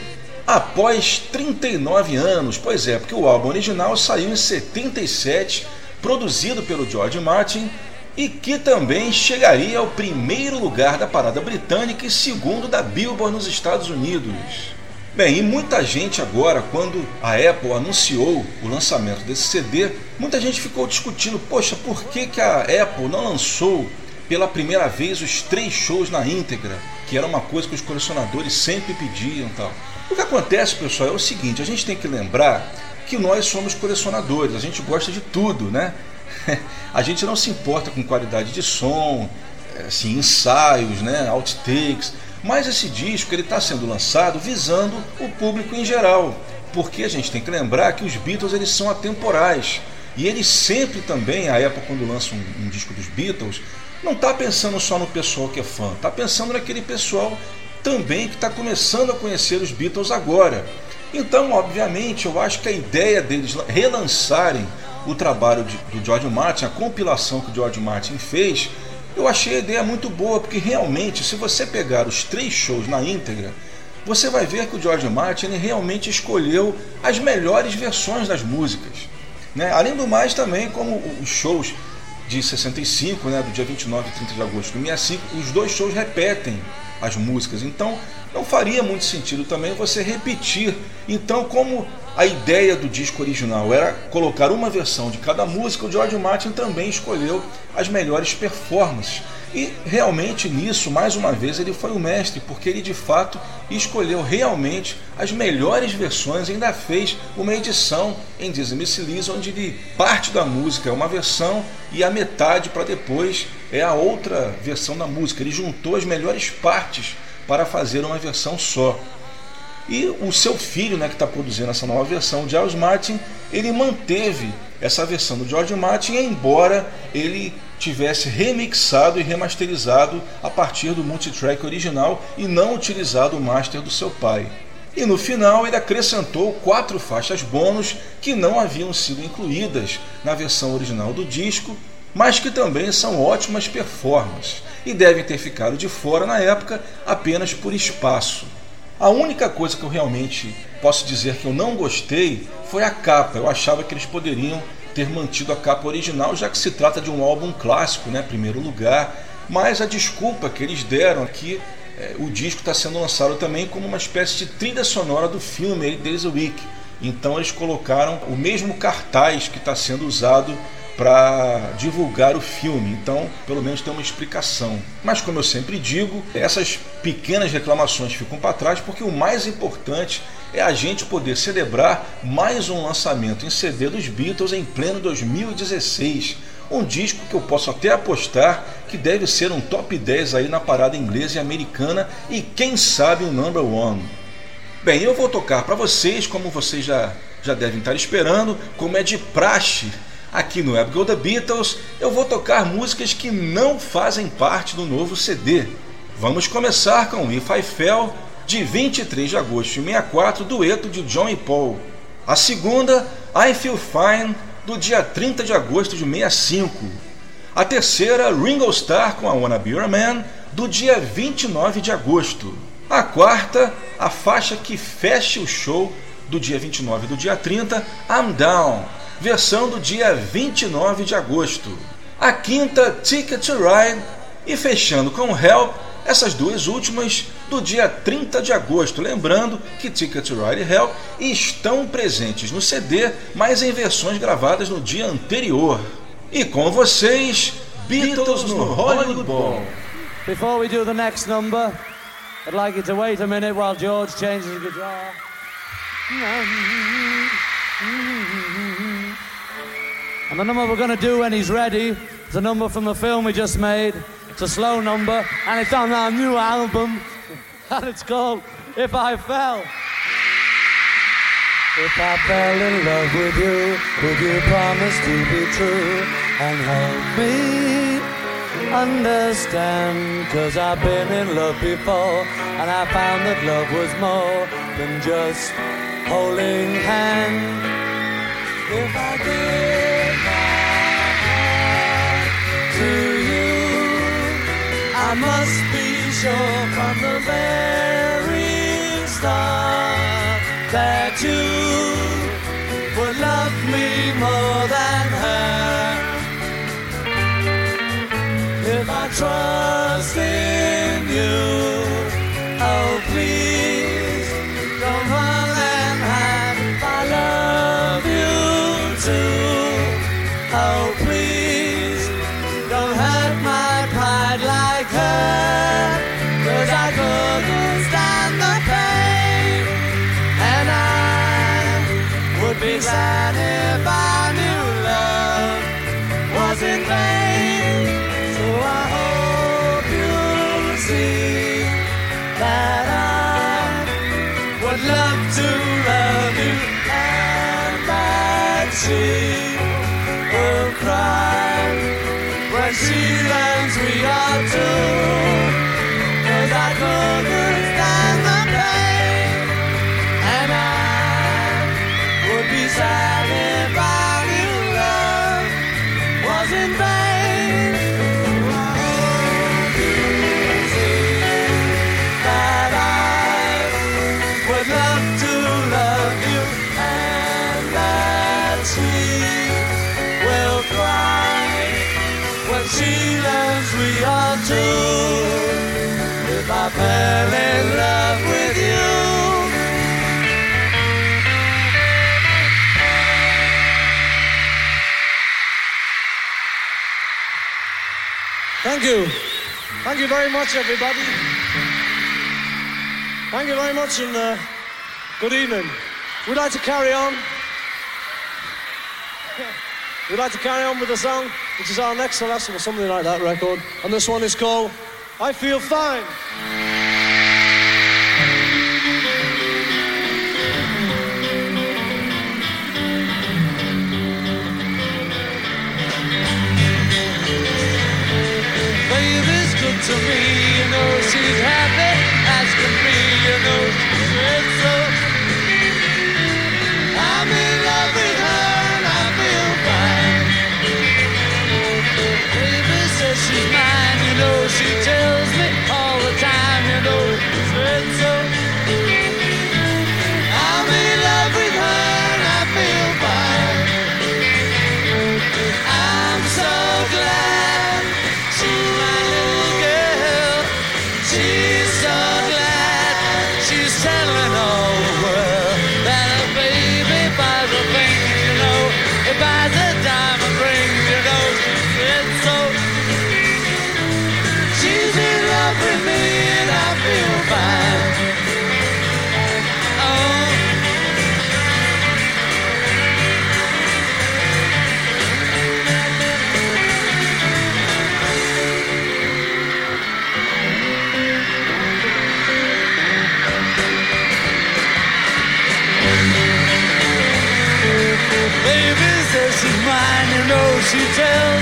após 39 anos. Pois é, porque o álbum original saiu em 77, produzido pelo George Martin e que também chegaria ao primeiro lugar da parada britânica e segundo da Billboard nos Estados Unidos. Bem, e muita gente agora, quando a Apple anunciou o lançamento desse CD, muita gente ficou discutindo: poxa, por que, que a Apple não lançou pela primeira vez os três shows na íntegra, que era uma coisa que os colecionadores sempre pediam tal. O que acontece, pessoal, é o seguinte: a gente tem que lembrar que nós somos colecionadores, a gente gosta de tudo, né? <laughs> a gente não se importa com qualidade de som, assim, ensaios, né, outtakes. Mas esse disco ele está sendo lançado visando o público em geral, porque a gente tem que lembrar que os Beatles eles são atemporais e eles sempre também, a época quando lançam um, um disco dos Beatles, não está pensando só no pessoal que é fã, está pensando naquele pessoal também que está começando a conhecer os Beatles agora. Então, obviamente, eu acho que a ideia deles relançarem o trabalho de, do George Martin, a compilação que o George Martin fez, eu achei a ideia muito boa, porque realmente, se você pegar os três shows na íntegra, você vai ver que o George Martin realmente escolheu as melhores versões das músicas. Né? Além do mais, também, como os shows de 65, né, do dia 29 e 30 de agosto de 65, os dois shows repetem as músicas. Então, não faria muito sentido também você repetir. Então, como a ideia do disco original era colocar uma versão de cada música, o George Martin também escolheu as melhores performances. E realmente nisso, mais uma vez, ele foi o mestre, porque ele de fato escolheu realmente as melhores versões, ainda fez uma edição em Disney Miss onde ele, parte da música é uma versão e a metade para depois é a outra versão da música. Ele juntou as melhores partes para fazer uma versão só. E o seu filho, né, que está produzindo essa nova versão, Charles Martin, ele manteve essa versão do George Martin, embora ele tivesse remixado e remasterizado a partir do multitrack original e não utilizado o master do seu pai. E no final ele acrescentou quatro faixas bônus que não haviam sido incluídas na versão original do disco, mas que também são ótimas performances e devem ter ficado de fora na época apenas por espaço. A única coisa que eu realmente posso dizer que eu não gostei foi a capa. Eu achava que eles poderiam ter mantido a capa original, já que se trata de um álbum clássico, né, primeiro lugar. Mas a desculpa que eles deram aqui, é, o disco está sendo lançado também como uma espécie de trilha sonora do filme Days a Week. Então eles colocaram o mesmo cartaz que está sendo usado para divulgar o filme. Então, pelo menos tem uma explicação. Mas como eu sempre digo, essas pequenas reclamações ficam para trás porque o mais importante é a gente poder celebrar mais um lançamento em CD dos Beatles em pleno 2016. Um disco que eu posso até apostar que deve ser um top 10 aí na parada inglesa e americana e quem sabe um number one. Bem, eu vou tocar para vocês, como vocês já, já devem estar esperando, como é de praxe Aqui no Web The Beatles eu vou tocar músicas que não fazem parte do novo CD. Vamos começar com If I Fell, de 23 de agosto de 64, dueto de John e Paul. A segunda, I Feel Fine, do dia 30 de agosto de 65. A terceira, Ringo Starr com a Wanna Be Your Man, do dia 29 de agosto. A quarta, a faixa que fecha o show do dia 29 e do dia 30, I'm Down, versão do dia 29 de agosto. A quinta, Ticket to Ride, e fechando com Help, essas duas últimas do dia 30 de agosto. Lembrando que Ticket to Ride e Help estão presentes no CD, mas em versões gravadas no dia anterior. E com vocês, Beatles no Hollywood Bowl. Before we do the next number, I'd like you to wait a minute while George changes the guitar. And the number we're going to do when he's ready is a number from the film we just made. It's a slow number, and it's on our new album, <laughs> and it's called If I Fell. If I fell in love with you, would you promise to be true and help me understand? Cause I've been in love before, and I found that love was more than just holding hands. If I did. I must be sure from the very start that you would love me more than her. If I trust you very much, everybody. Thank you very much, and uh, good evening. We'd like to carry on. <laughs> We'd like to carry on with the song, which is our next to or something like that record. And this one is called I Feel Fine. To me, you know she's happy as can be, you know she's so. I'm in love with her and I feel fine. Baby says she's mine, you know she tells know she tells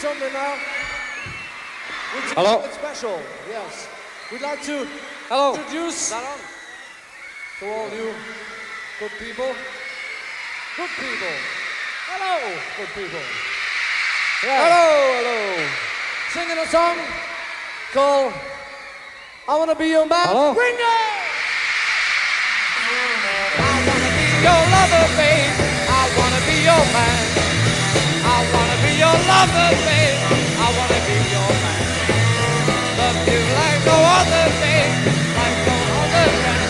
something now. We'll do Hello? special. Yes. We'd like to Hello. introduce to all you good people. Good people. Hello, good people. Yeah. Hello, hello. Singing a song called I Wanna Be Your Man. Hello? Ringo! your lover, babe. I wanna be your man. Love you like no other, babe. Like no other man.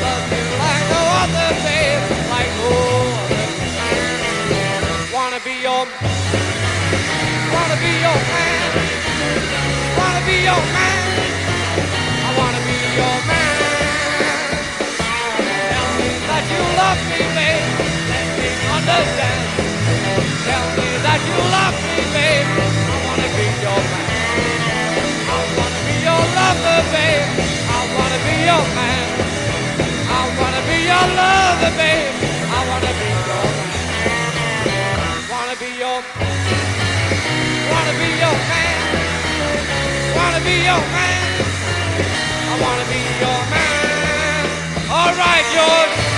Love you like no other, babe. Like no other. Wanna be your. Wanna be your man. Wanna be your man. I wanna be your man. Tell me that you love me, babe. Let me understand. Tell me that you love me, babe. I wanna be your man. I wanna be your lover, babe. I wanna be your man. I wanna be your lover, babe. I wanna be your man. Wanna be your. Wanna be your man. Wanna be your man. I wanna be your right, George.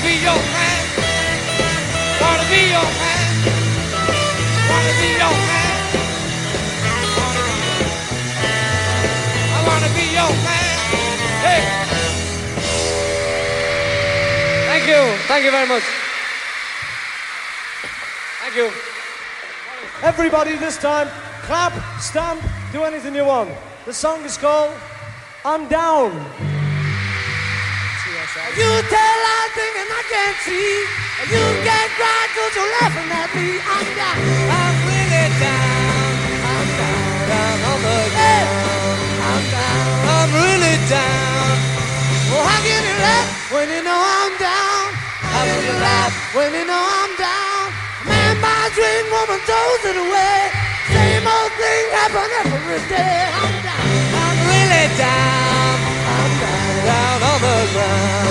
Wanna be your man. Wanna be your man. Wanna be your man. I wanna be your man. Hey. Thank you. Thank you very much. Thank you. Everybody this time, clap, stamp, do anything you want. The song is called I'm Down. You tell lies and I can't see. You can't cry cause you're laughing at me. I'm down. I'm really down. I'm down, down on the ground. I'm down. I'm really down. Well, how can you laugh when you know I'm down? How can you laugh when you know I'm down? Man buys ring, woman throws it away. Same old thing happen every day. I'm down. I'm really down. I'm down, down on the ground.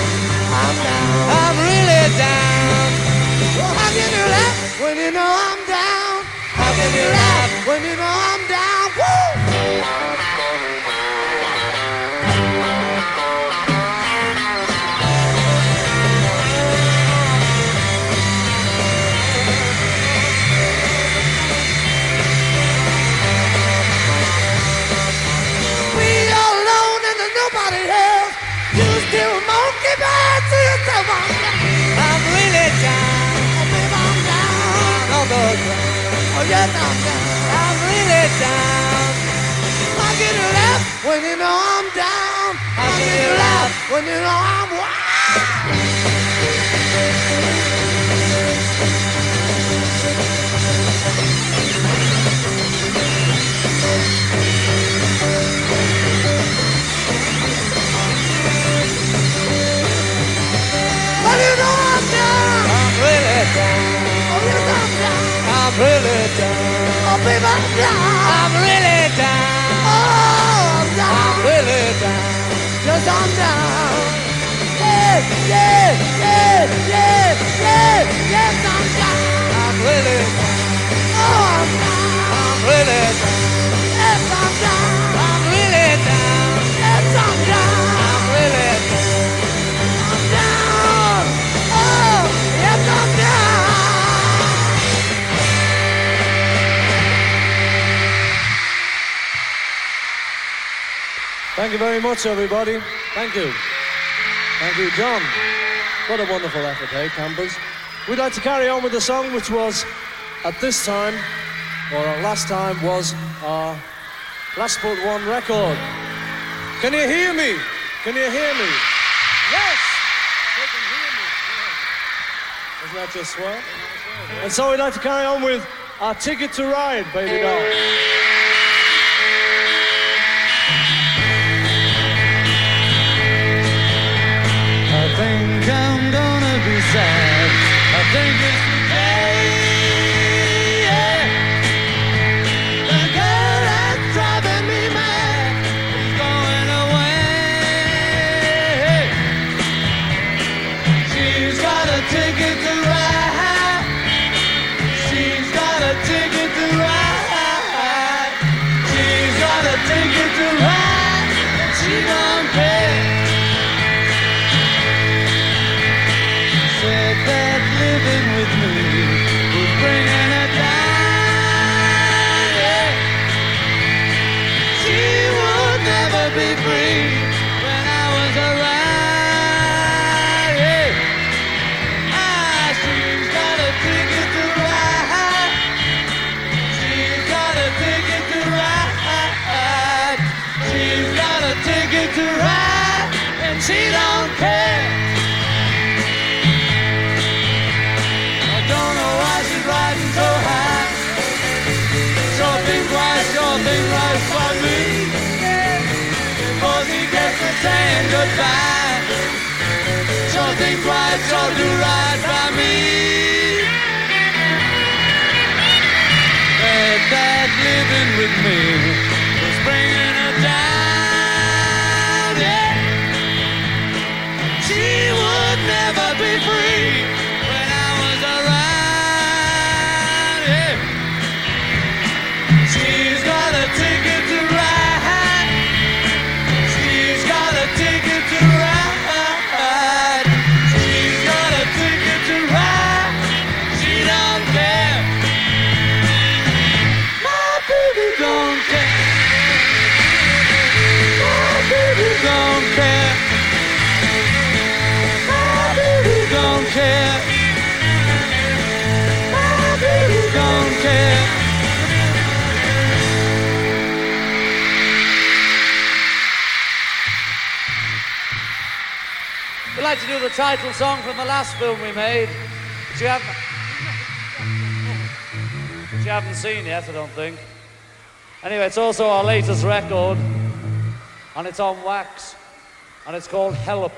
Down. How can you laugh when you know I'm down? How can you laugh when you know I'm down? Yes, I'm down. I'm really down. How can you laugh when you know I'm down? How can you laugh when you know I'm wild? Thank you very much, everybody. Thank you. Thank you, John. What a wonderful effort, eh, campers? We'd like to carry on with the song, which was, at this time, or at last time, was our last but one record. Can you hear me? Can you hear me? Yes! They can hear me. Isn't that just swell? And so we'd like to carry on with our ticket to ride, baby doll. goodbye. So think right, so do right by me. Bad that living with me. to do the title song from the last film we made, which you haven't, which you haven't seen yet, I don't think. Anyway, it's also our latest record, and it's on wax, and it's called Help.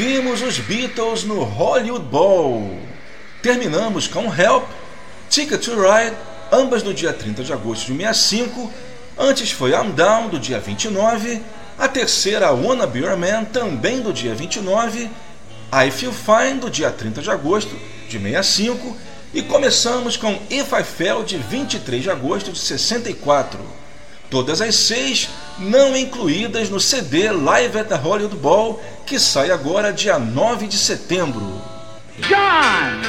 Ouvimos os Beatles no Hollywood Bowl. Terminamos com Help, Ticket to Ride, ambas do dia 30 de agosto de 65. Antes foi I'm Down, do dia 29. A terceira, Wanna Be Your Man, também do dia 29. I Feel Fine, do dia 30 de agosto de 65. E começamos com If I Fell, de 23 de agosto de 64. Todas as seis não incluídas no CD Live at the Hollywood Ball, que sai agora dia 9 de setembro. John!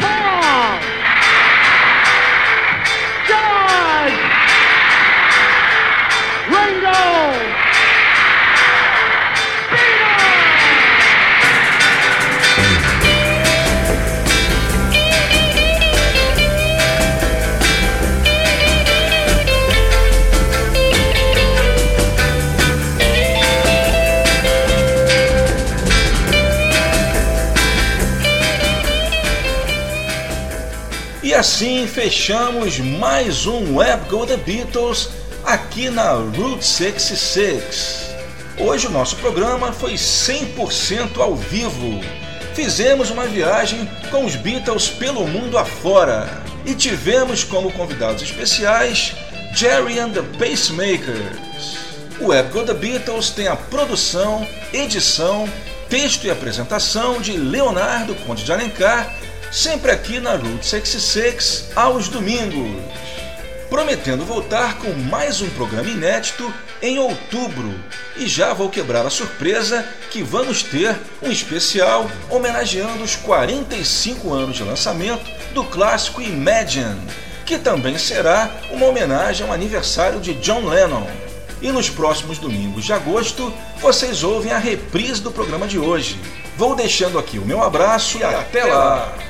Paul! George! Ringo! assim fechamos mais um Web Go The Beatles aqui na Route 66. Hoje o nosso programa foi 100% ao vivo. Fizemos uma viagem com os Beatles pelo mundo afora e tivemos como convidados especiais Jerry and the Pacemakers. O Web Go The Beatles tem a produção, edição, texto e apresentação de Leonardo Conde de Alencar sempre aqui na Route 66 aos domingos prometendo voltar com mais um programa inédito em outubro. E já vou quebrar a surpresa que vamos ter um especial homenageando os 45 anos de lançamento do clássico Imagine, que também será uma homenagem ao aniversário de John Lennon. E nos próximos domingos de agosto, vocês ouvem a reprise do programa de hoje. Vou deixando aqui o meu abraço e até lá!